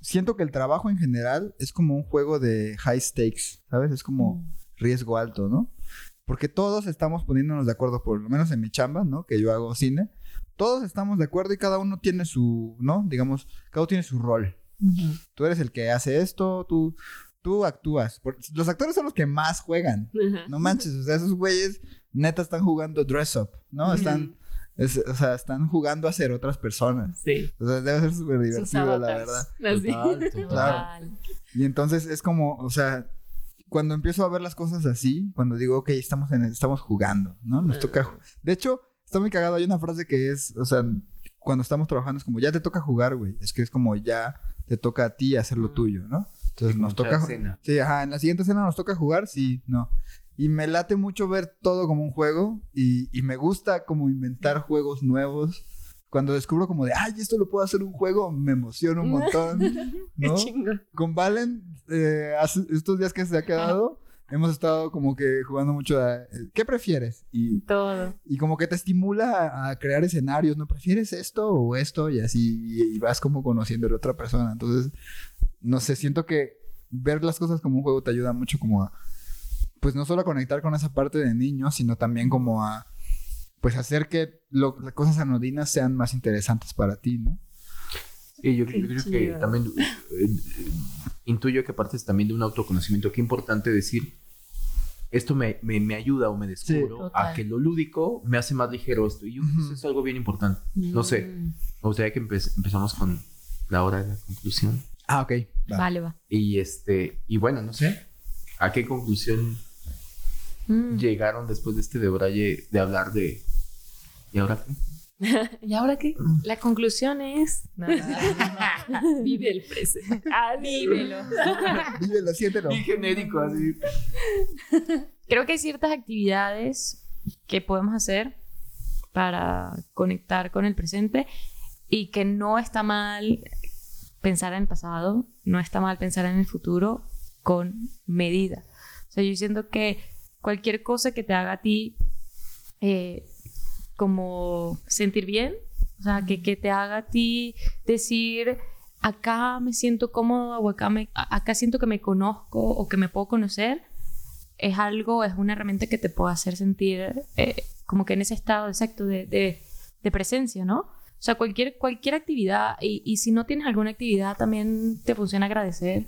siento que el trabajo en general es como un juego de high stakes, ¿sabes? Es como riesgo alto, ¿no? Porque todos estamos poniéndonos de acuerdo, por lo menos en mi chamba, ¿no? Que yo hago cine. Todos estamos de acuerdo y cada uno tiene su, ¿no? Digamos, cada uno tiene su rol. Tú eres el que hace esto, tú, tú actúas. Por- Los actores son los que más juegan. Ajá. No manches, o sea, esos güeyes neta están jugando dress up, ¿no? Están, es- o sea, están jugando a ser otras personas. Sí. O sea, debe ser súper divertido, la verdad. Total, total. Claro. Y entonces es como, o sea, cuando empiezo a ver las cosas así, cuando digo, ok, estamos, en, estamos jugando, ¿no? Nos toca... ju- De hecho, está muy cagado. Hay una frase que es, o sea, cuando estamos trabajando es como, ya te toca jugar, güey. Es que es como, ya te toca a ti hacer lo tuyo, ¿no? Entonces nos toca... escena. Sí, ajá, en la siguiente escena nos toca jugar, sí, no. Y me late mucho ver todo como un juego y, y me gusta como inventar juegos nuevos. Cuando descubro como de, ay, esto lo puedo hacer un juego, me emociona un montón, (laughs) Qué ¿no? chingón. Con Valen, eh, estos días que se ha quedado, hemos estado como que jugando mucho a, eh, ¿qué prefieres? Y, Todo. y como que te estimula a, a crear escenarios, ¿no? ¿Prefieres esto o esto? Y así, y, y vas como conociendo a la otra persona. Entonces, no sé, siento que ver las cosas como un juego te ayuda mucho como a, pues no solo a conectar con esa parte de niño, sino también como a, pues hacer que lo- las cosas anodinas sean más interesantes para ti, ¿no? Y yo, yo creo que también eh, intuyo que partes también de un autoconocimiento. Qué importante decir, esto me, me, me ayuda o me descubro a que lo lúdico me hace más ligero esto. Y yo creo que eso es algo bien importante. No sé, Mm. me gustaría que empe- empezamos con la hora de la conclusión. Ah, ok. va. Vale, va. Y este, y bueno, no sé, ¿a qué conclusión Mm. llegaron después de este debraye de hablar de... ¿Y ahora qué? (laughs) ¿Y ahora qué? La conclusión es... (laughs) Vive el presente. (laughs) Ah, Vívelo. Vívelo, siéntelo. Bien genérico, así. Creo que hay ciertas actividades que podemos hacer para conectar con el presente y que no está mal pensar en el pasado, no está mal pensar en el futuro con medida. O sea, yo siento que cualquier cosa que te haga a ti eh, como sentir bien, o sea, que, que te haga a ti decir, acá me siento cómodo o acá, me, acá siento que me conozco o que me puedo conocer, es algo, es una herramienta que te puede hacer sentir eh, como que en ese estado exacto de, de, de presencia, ¿no? O sea, cualquier, cualquier actividad, y, y si no tienes alguna actividad, también te funciona agradecer,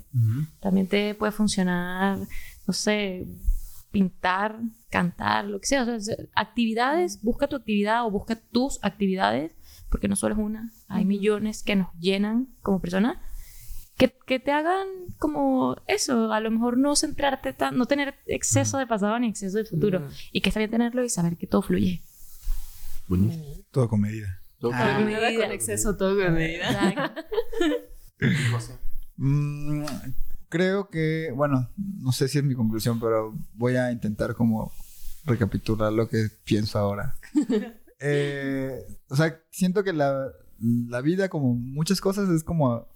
también te puede funcionar, no sé, pintar, cantar, lo que sea. O sea, actividades, busca tu actividad o busca tus actividades, porque no solo es una, hay millones que nos llenan como personas, que, que, te hagan como eso, a lo mejor no centrarte tan, no tener exceso de pasado ni exceso de futuro. Y que está bien tenerlo y saber que todo fluye. Buenísimo. Todo con medida. Todo ah, con medida. con exceso, todo con medida. (laughs) (laughs) creo que, bueno, no sé si es mi conclusión, pero voy a intentar como recapitular lo que pienso ahora. (laughs) eh, o sea, siento que la, la vida, como muchas cosas, es como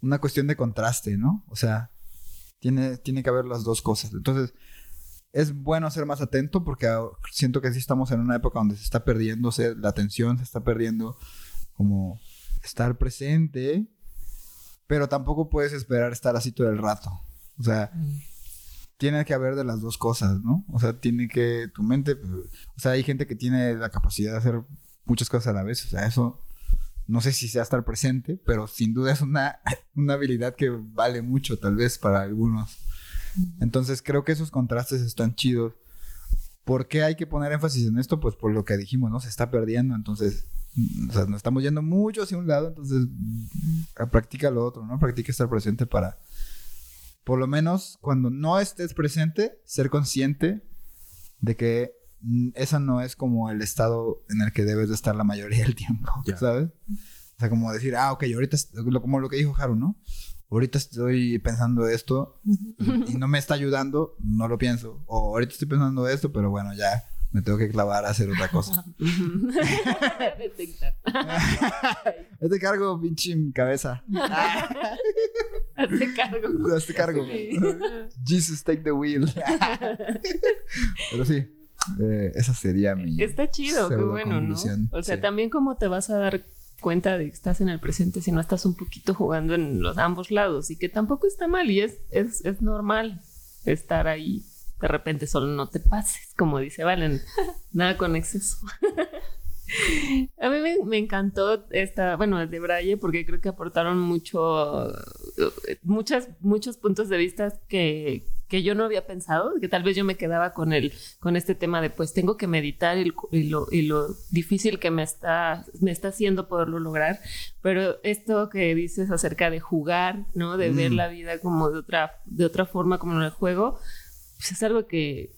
una cuestión de contraste, ¿no? O sea, tiene, tiene que haber las dos cosas. Entonces, es bueno ser más atento porque siento que sí estamos en una época donde se está perdiendo la atención, se está perdiendo como estar presente, pero tampoco puedes esperar estar así todo el rato. O sea, mm. tiene que haber de las dos cosas, ¿no? O sea, tiene que tu mente, o sea, hay gente que tiene la capacidad de hacer muchas cosas a la vez, o sea, eso no sé si sea estar presente, pero sin duda es una, (laughs) una habilidad que vale mucho tal vez para algunos. Entonces creo que esos contrastes están chidos. ¿Por qué hay que poner énfasis en esto? Pues por lo que dijimos, ¿no? Se está perdiendo, entonces, o sea, nos estamos yendo mucho hacia un lado, entonces, practica lo otro, ¿no? Practica estar presente para, por lo menos, cuando no estés presente, ser consciente de que esa no es como el estado en el que debes de estar la mayoría del tiempo, ¿sabes? O sea, como decir, ah, ok, ahorita, como lo que dijo Haru, ¿no? Ahorita estoy pensando esto y no me está ayudando, no lo pienso. O ahorita estoy pensando esto, pero bueno, ya me tengo que clavar a hacer otra cosa. (laughs) (laughs) Hazte cargo, pinche cabeza. (laughs) Hazte cargo. Hazte cargo. Jesus, take the wheel. pero sí, eh, esa sería mi. Está chido, qué bueno, ¿no? O sea, también como te vas a dar cuenta de que estás en el presente si no estás un poquito jugando en los ambos lados y que tampoco está mal y es, es, es normal estar ahí. De repente solo no te pases, como dice Valen, nada con exceso. (laughs) A mí me, encantó esta, bueno, de Braille, porque creo que aportaron mucho, muchas, muchos puntos de vista que, que yo no había pensado, que tal vez yo me quedaba con el, con este tema de pues tengo que meditar y, lo, y lo, difícil que me está, me está haciendo poderlo lograr, pero esto que dices acerca de jugar, ¿no? De ver mm. la vida como de otra, de otra forma, como en el juego, pues es algo que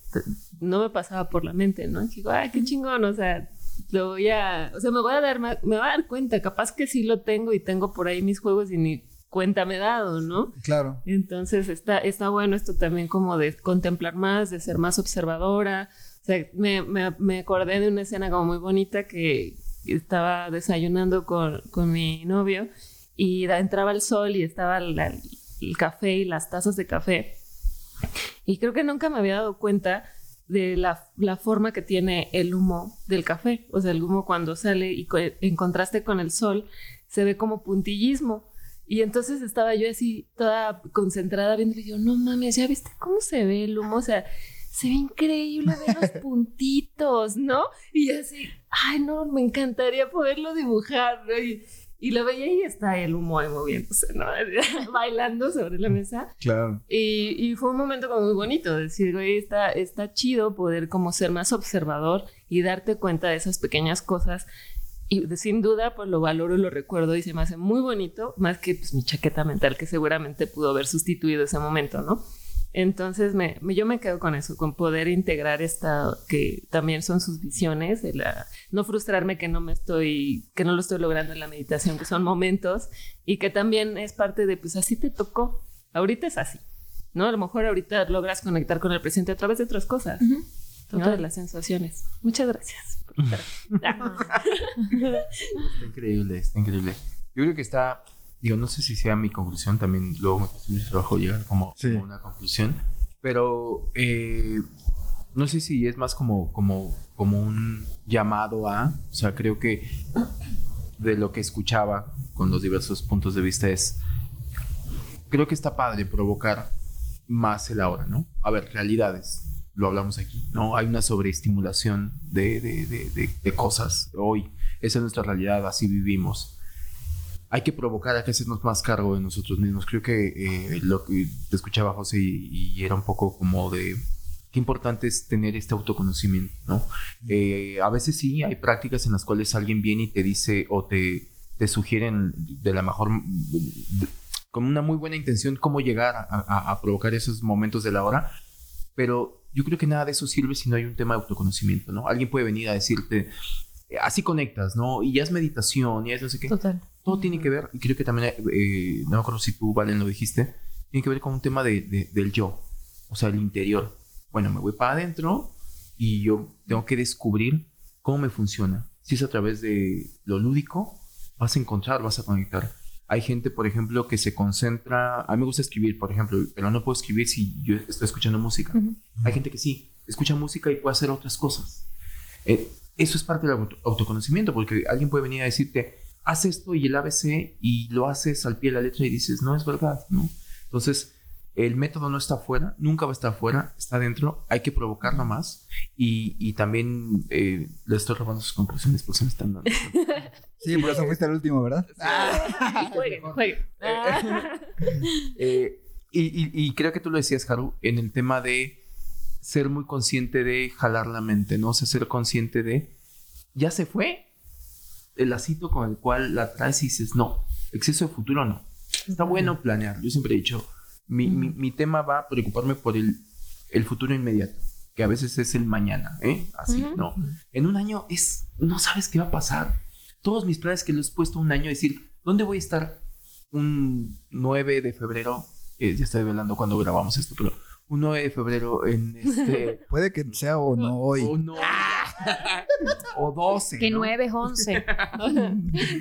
no me pasaba por la mente, ¿no? digo, ay, qué chingón, o sea, lo voy a, o sea, me voy a dar, me voy a dar cuenta, capaz que sí lo tengo y tengo por ahí mis juegos y ni cuenta me he dado, ¿no? Claro. Entonces está, está bueno esto también como de contemplar más, de ser más observadora. O sea, me, me, me acordé de una escena como muy bonita que estaba desayunando con, con mi novio y entraba el sol y estaba el café y las tazas de café. Y creo que nunca me había dado cuenta de la, la, forma que tiene el humo del café. O sea, el humo cuando sale y en contraste con el sol se ve como puntillismo. Y entonces estaba yo así toda concentrada viendo y yo, no mames, ¿ya viste cómo se ve el humo? O sea, se ve increíble ver los (laughs) puntitos, ¿no? Y así, ay, no, me encantaría poderlo dibujar, ¿no? Y, y lo veía y está el humo ahí moviéndose, ¿no? (laughs) Bailando sobre la mesa. Claro. Y, y, fue un momento como muy bonito, decir, güey, está, está chido poder como ser más observador y darte cuenta de esas pequeñas cosas y sin duda, pues lo valoro, lo recuerdo y se me hace muy bonito, más que pues, mi chaqueta mental que seguramente pudo haber sustituido ese momento, ¿no? Entonces me, yo me quedo con eso, con poder integrar esta, que también son sus visiones, de la, no frustrarme que no me estoy, que no lo estoy logrando en la meditación, que son momentos y que también es parte de, pues así te tocó, ahorita es así, ¿no? A lo mejor ahorita logras conectar con el presente a través de otras cosas, De las sensaciones. Muchas gracias. (laughs) está increíble, está increíble. Yo creo que está, digo, no sé si sea mi conclusión, también luego me mucho trabajo llegar como, a una conclusión, pero eh, no sé si es más como, como, como un llamado a, o sea, creo que de lo que escuchaba con los diversos puntos de vista es, creo que está padre provocar más el ahora, ¿no? A ver, realidades lo hablamos aquí, ¿no? Hay una sobreestimulación de, de, de, cosas hoy. Esa es nuestra realidad, así vivimos. Hay que provocar a que hacernos más cargo de nosotros mismos. Creo que eh, lo que te escuchaba José y, era un poco como de qué importante es tener este autoconocimiento, ¿no? Eh, a veces sí, hay prácticas en las cuales alguien viene y te dice o te, te sugieren de la mejor con una muy buena intención cómo llegar a, a- a provocar esos momentos de la hora, pero yo creo que nada de eso sirve si no hay un tema de autoconocimiento, ¿no? Alguien puede venir a decirte, así conectas, ¿no? Y ya es meditación, y es no sé qué. Total. Todo tiene que ver, y creo que también, eh, no me acuerdo si tú, Valen, lo dijiste, tiene que ver con un tema de, de- del yo, o sea, el interior. Bueno, me voy para adentro y yo tengo que descubrir cómo me funciona. Si es a través de lo lúdico, vas a encontrar, vas a conectar. Hay gente, por ejemplo, que se concentra, a mí me gusta escribir, por ejemplo, pero no puedo escribir si yo estoy escuchando música. Ujú. Hay gente que sí, escucha música y puede hacer otras cosas. Eh, eso es parte del auto- autoconocimiento, porque alguien puede venir a decirte, haz esto y el ABC y lo haces al pie de la letra y dices, no es verdad, ¿no? Entonces, el método no está afuera, nunca va a estar afuera, está dentro, hay que provocarlo más y, y también eh, le estoy robando sus conclusiones porque se me están dando. (laughs) Sí, por eso fuiste el último, ¿verdad? Jueguen, (laughs) jueguen. (laughs) Eh, y, y- y creo que tú lo decías, Haru, en el tema de ser muy consciente de jalar la mente, ¿no? O sea, ser consciente de, ya se fue el lacito con el cual la traes y dices, no, exceso de futuro no. Está bueno planear, yo siempre he dicho, mi, mi- mi tema va a preocuparme por el, el futuro inmediato, que a veces es el mañana, ¿eh? Así. ¿no? En un año es, no sabes qué va a pasar. Todos mis planes que les he puesto un año, decir, ¿dónde voy a estar un 9 de febrero? Eh, ya estoy velando cuando grabamos esto, pero un 9 de febrero en (laughs) este... Puede que sea o no hoy. o no, o 12. Que ¿no? 9 es 11.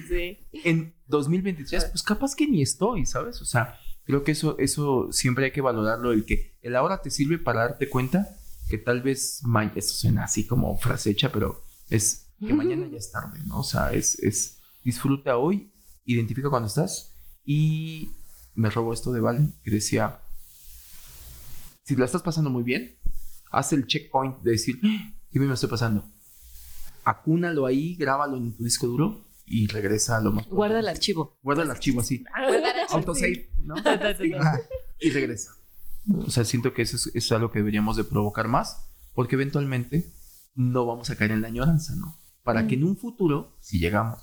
sí. en 2023, pues capaz que ni estoy, ¿sabes? O sea, creo que eso, eso siempre hay que valorarlo, el que el ahora te sirve para darte cuenta que tal vez, esto suena así como frase hecha, pero es que mañana ya es tarde, ¿no? O sea, es, es disfruta hoy, identifica cuando estás y me robó esto de Valen, que decía, si la estás pasando muy bien, haz el checkpoint de decir, "Ah, qué bien me estoy pasando. Acúnalo ahí, grábalo en tu disco duro y regresa a lo más. Guarda el archivo. Guarda el archivo así. Autosave, ¿no? (laughs) Ah, Y regresa. O sea, siento que eso es, eso es algo que deberíamos de provocar más, porque eventualmente no vamos a caer en la añoranza, ¿no? Para que en un futuro, si llegamos,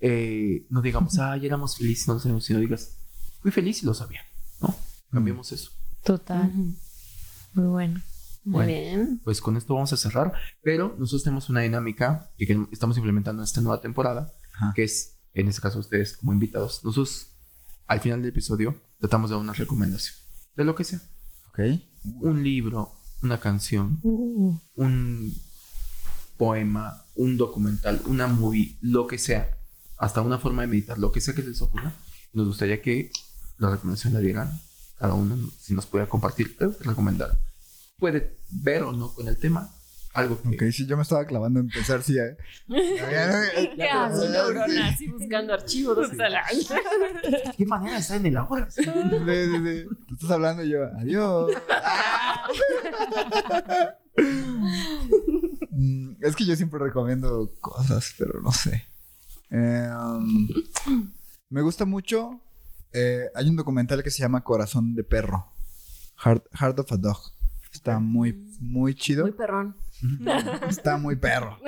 eh, no digamos, ah, ya éramos felices, no lo sabemos, sino digas, fui feliz y lo sabía, ¿no? Cambiemos eso. Total. Muy bueno. Muy Bueno. bien. Pues con esto vamos a cerrar, pero nosotros tenemos una dinámica que que estamos implementando en esta nueva temporada, Ajá. que es, en este caso ustedes como invitados, nosotros al final del episodio tratamos de dar una recomendación, de lo que sea, ok. un libro, una canción, Uh, un poema, un documental, una movie, lo que sea, hasta una forma de meditar, lo que sea que se les ocurra, nos gustaría que la recomendación la dieran cada uno, si nos puede compartir, pero recomendar. Puede ver o no con el tema, algo que... Ok, sí, yo me estaba clavando en pensar si... eh. (laughs) ¿Qué haces, neurona? Así buscando archivos. ¿Qué manera de estar en el ahora? Sí, sí, sí. Tú estás hablando y yo, adiós. Mm, es que yo siempre recomiendo cosas, pero no sé. Eh, um, me gusta mucho. eh, hay un documental que se llama Corazón de Perro. Heart, Heart of a Dog. Está muy, muy chido. Muy perrón. Está muy perro. (laughs)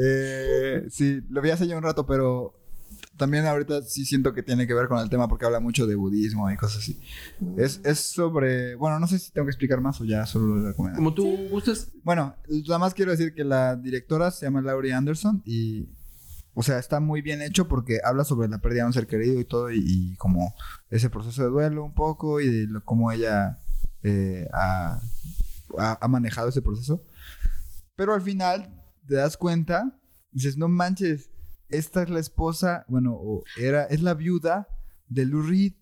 Eh, sí, lo vi hace ya un rato, pero también ahorita sí siento que tiene que ver con el tema porque habla mucho de budismo y cosas así. Es, es sobre... Bueno, no sé si tengo que explicar más o ya solo lo recomiendo. Como tú gustes, Bueno, nada más quiero decir que la directora se llama Laurie Anderson y... O sea, está muy bien hecho porque habla sobre la pérdida de un ser querido y todo y, y como ese proceso de duelo un poco y de lo- cómo ella eh, ha, ha- ha manejado ese proceso. Pero al final te das cuenta, dices, no manches, esta es la esposa, bueno, o era, es la viuda de Lou Reed.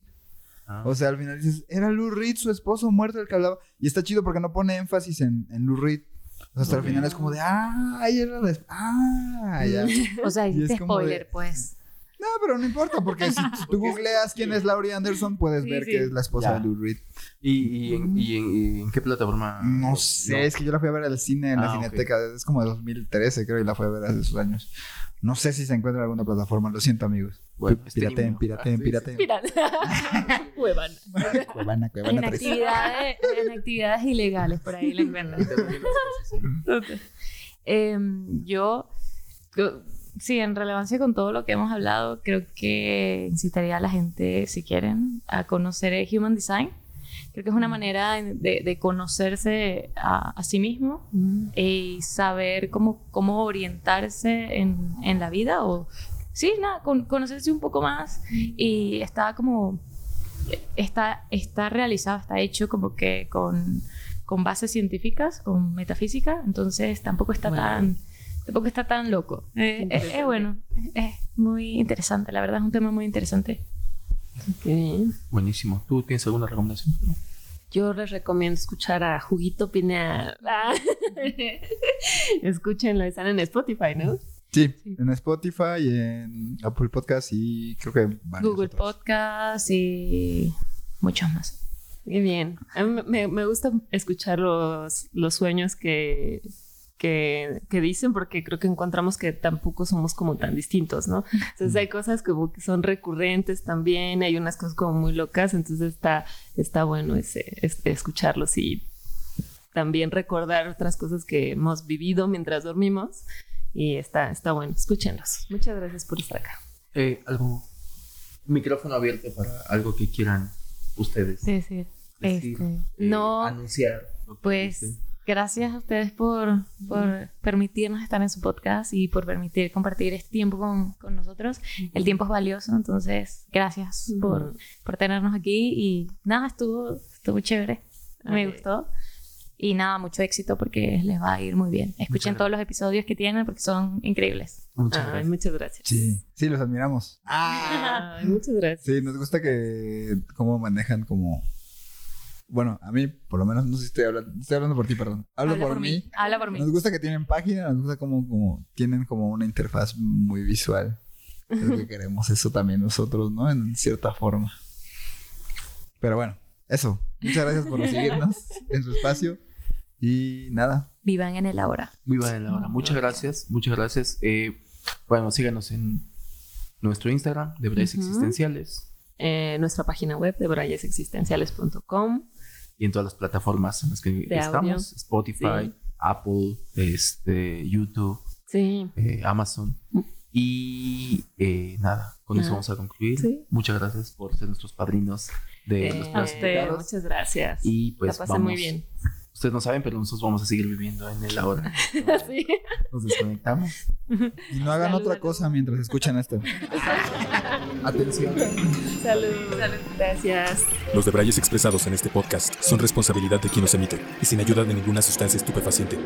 O sea, al final dices, era Lou Reed, su esposo muerto el que hablaba. Y está chido porque no pone énfasis en, en Lou Reed. O sea, hasta el final es como de, ah, ahí era la... Ah, ya. (laughs) o sea, Y es hiciste como de- spoiler, pues. No, pero no importa, porque si, (laughs) tú googleas quién es Laurie Anderson, puedes Sí, ver sí. que es la esposa Ya. de Lou Reed. ¿Y, y, en, y en- y en qué plataforma? No sé, es que yo la fui a ver al cine en la Ah, ok. Cineteca, es como de 2013, creo, y la fui a ver hace esos años. No sé si se encuentra en alguna plataforma, lo siento, amigos. Bueno, pirateen, ¿no? pirateen, Ah, pirateen. (laughs) Cuevana, En Cuevana 3. actividades, en actividades ilegales, por ahí la (laughs) encuentran. sí. Em, yo, yo- sí, en relevancia con todo lo que hemos hablado, creo que incitaría a la gente, si quieren, a conocer el Human Design. Creo que es una manera de, de conocerse a, a, sí mismo y saber cómo, cómo orientarse en, en la vida o, sí, nada, con, conocerse un poco más. Y está como, está, está realizado, está hecho como que con, con bases científicas, con metafísica, entonces tampoco está tan tampoco está tan loco. Eh, es, es, bueno, es muy interesante, la verdad es un tema muy interesante. Okay. Buenísimo. ¿Tú tienes alguna recomendación? Yo les recomiendo escuchar a Juguito Pinea. (laughs) Ah. (laughs) Escúchenlo, están en Spotify, ¿no? Sí, sí, en Spotify, en Apple Podcast y creo que Google otros. Podcast y muchos más. Muy bien. A mí me, me gusta escuchar los, los sueños que, que, que, dicen porque creo que encontramos que tampoco somos como tan distintos, ¿no? Entonces hay cosas como que son recurrentes también, hay unas cosas como muy locas, entonces está, está bueno ese, este, escucharlos y también recordar otras cosas que hemos vivido mientras dormimos y está, está bueno, escúchenlos. Muchas gracias por estar acá. Eh, algo, micrófono abierto para algo que quieran ustedes. Sí, sí. Decir, Este, eh, no, anunciar. pues dicen. Gracias a ustedes por, por permitirnos estar en su podcast y por permitir compartir este tiempo con, con nosotros. El tiempo es valioso, entonces gracias por, por tenernos aquí y nada, estuvo, estuvo chévere, me gustó. Y nada, mucho éxito porque les va a ir muy bien. Escuchen todos los episodios que tienen porque son increíbles. Muchas gracias. muchas gracias. Sí, sí, los admiramos. Ay, (laughs) muchas gracias. Sí, nos gusta que cómo manejan como... Bueno, a mí, por lo menos, no sé si estoy hablando, estoy hablando por ti, perdón. Hablo Habla por, mí. Habla por mí. Nos gusta que tienen página, nos gusta como, como tienen como una interfaz muy visual. Creo que (laughs) queremos eso también nosotros, ¿no? En cierta forma. Pero bueno, eso. Muchas gracias por seguirnos (laughs) en su espacio. Y nada, Vivan en el ahora. Muy buena la hora. Muchas gracias, muchas gracias. Eh, bueno, síganos en nuestro Instagram, de Ujú. Existenciales, Eh, nuestra página web de brayesexistenciales.com. y en todas las plataformas en las que De estamos: audio. Spotify, Sí. Apple, este, YouTube, Sí. eh, Amazon. Y eh, nada, con eso vamos a concluir. Sí. Muchas gracias por ser nuestros padrinos de Eh, los a usted. muchas gracias. Y pues La pasé vamos. muy bien. Ustedes no saben, pero nosotros vamos a seguir viviendo en el ahora. (laughs) Sí. Nos desconectamos. y no hagan Salud, otra salud. cosa mientras escuchan esto. Atención. Salud. Gracias. Los debrayes expresados en este podcast son responsabilidad de quien los emite y sin ayuda de ninguna sustancia estupefaciente.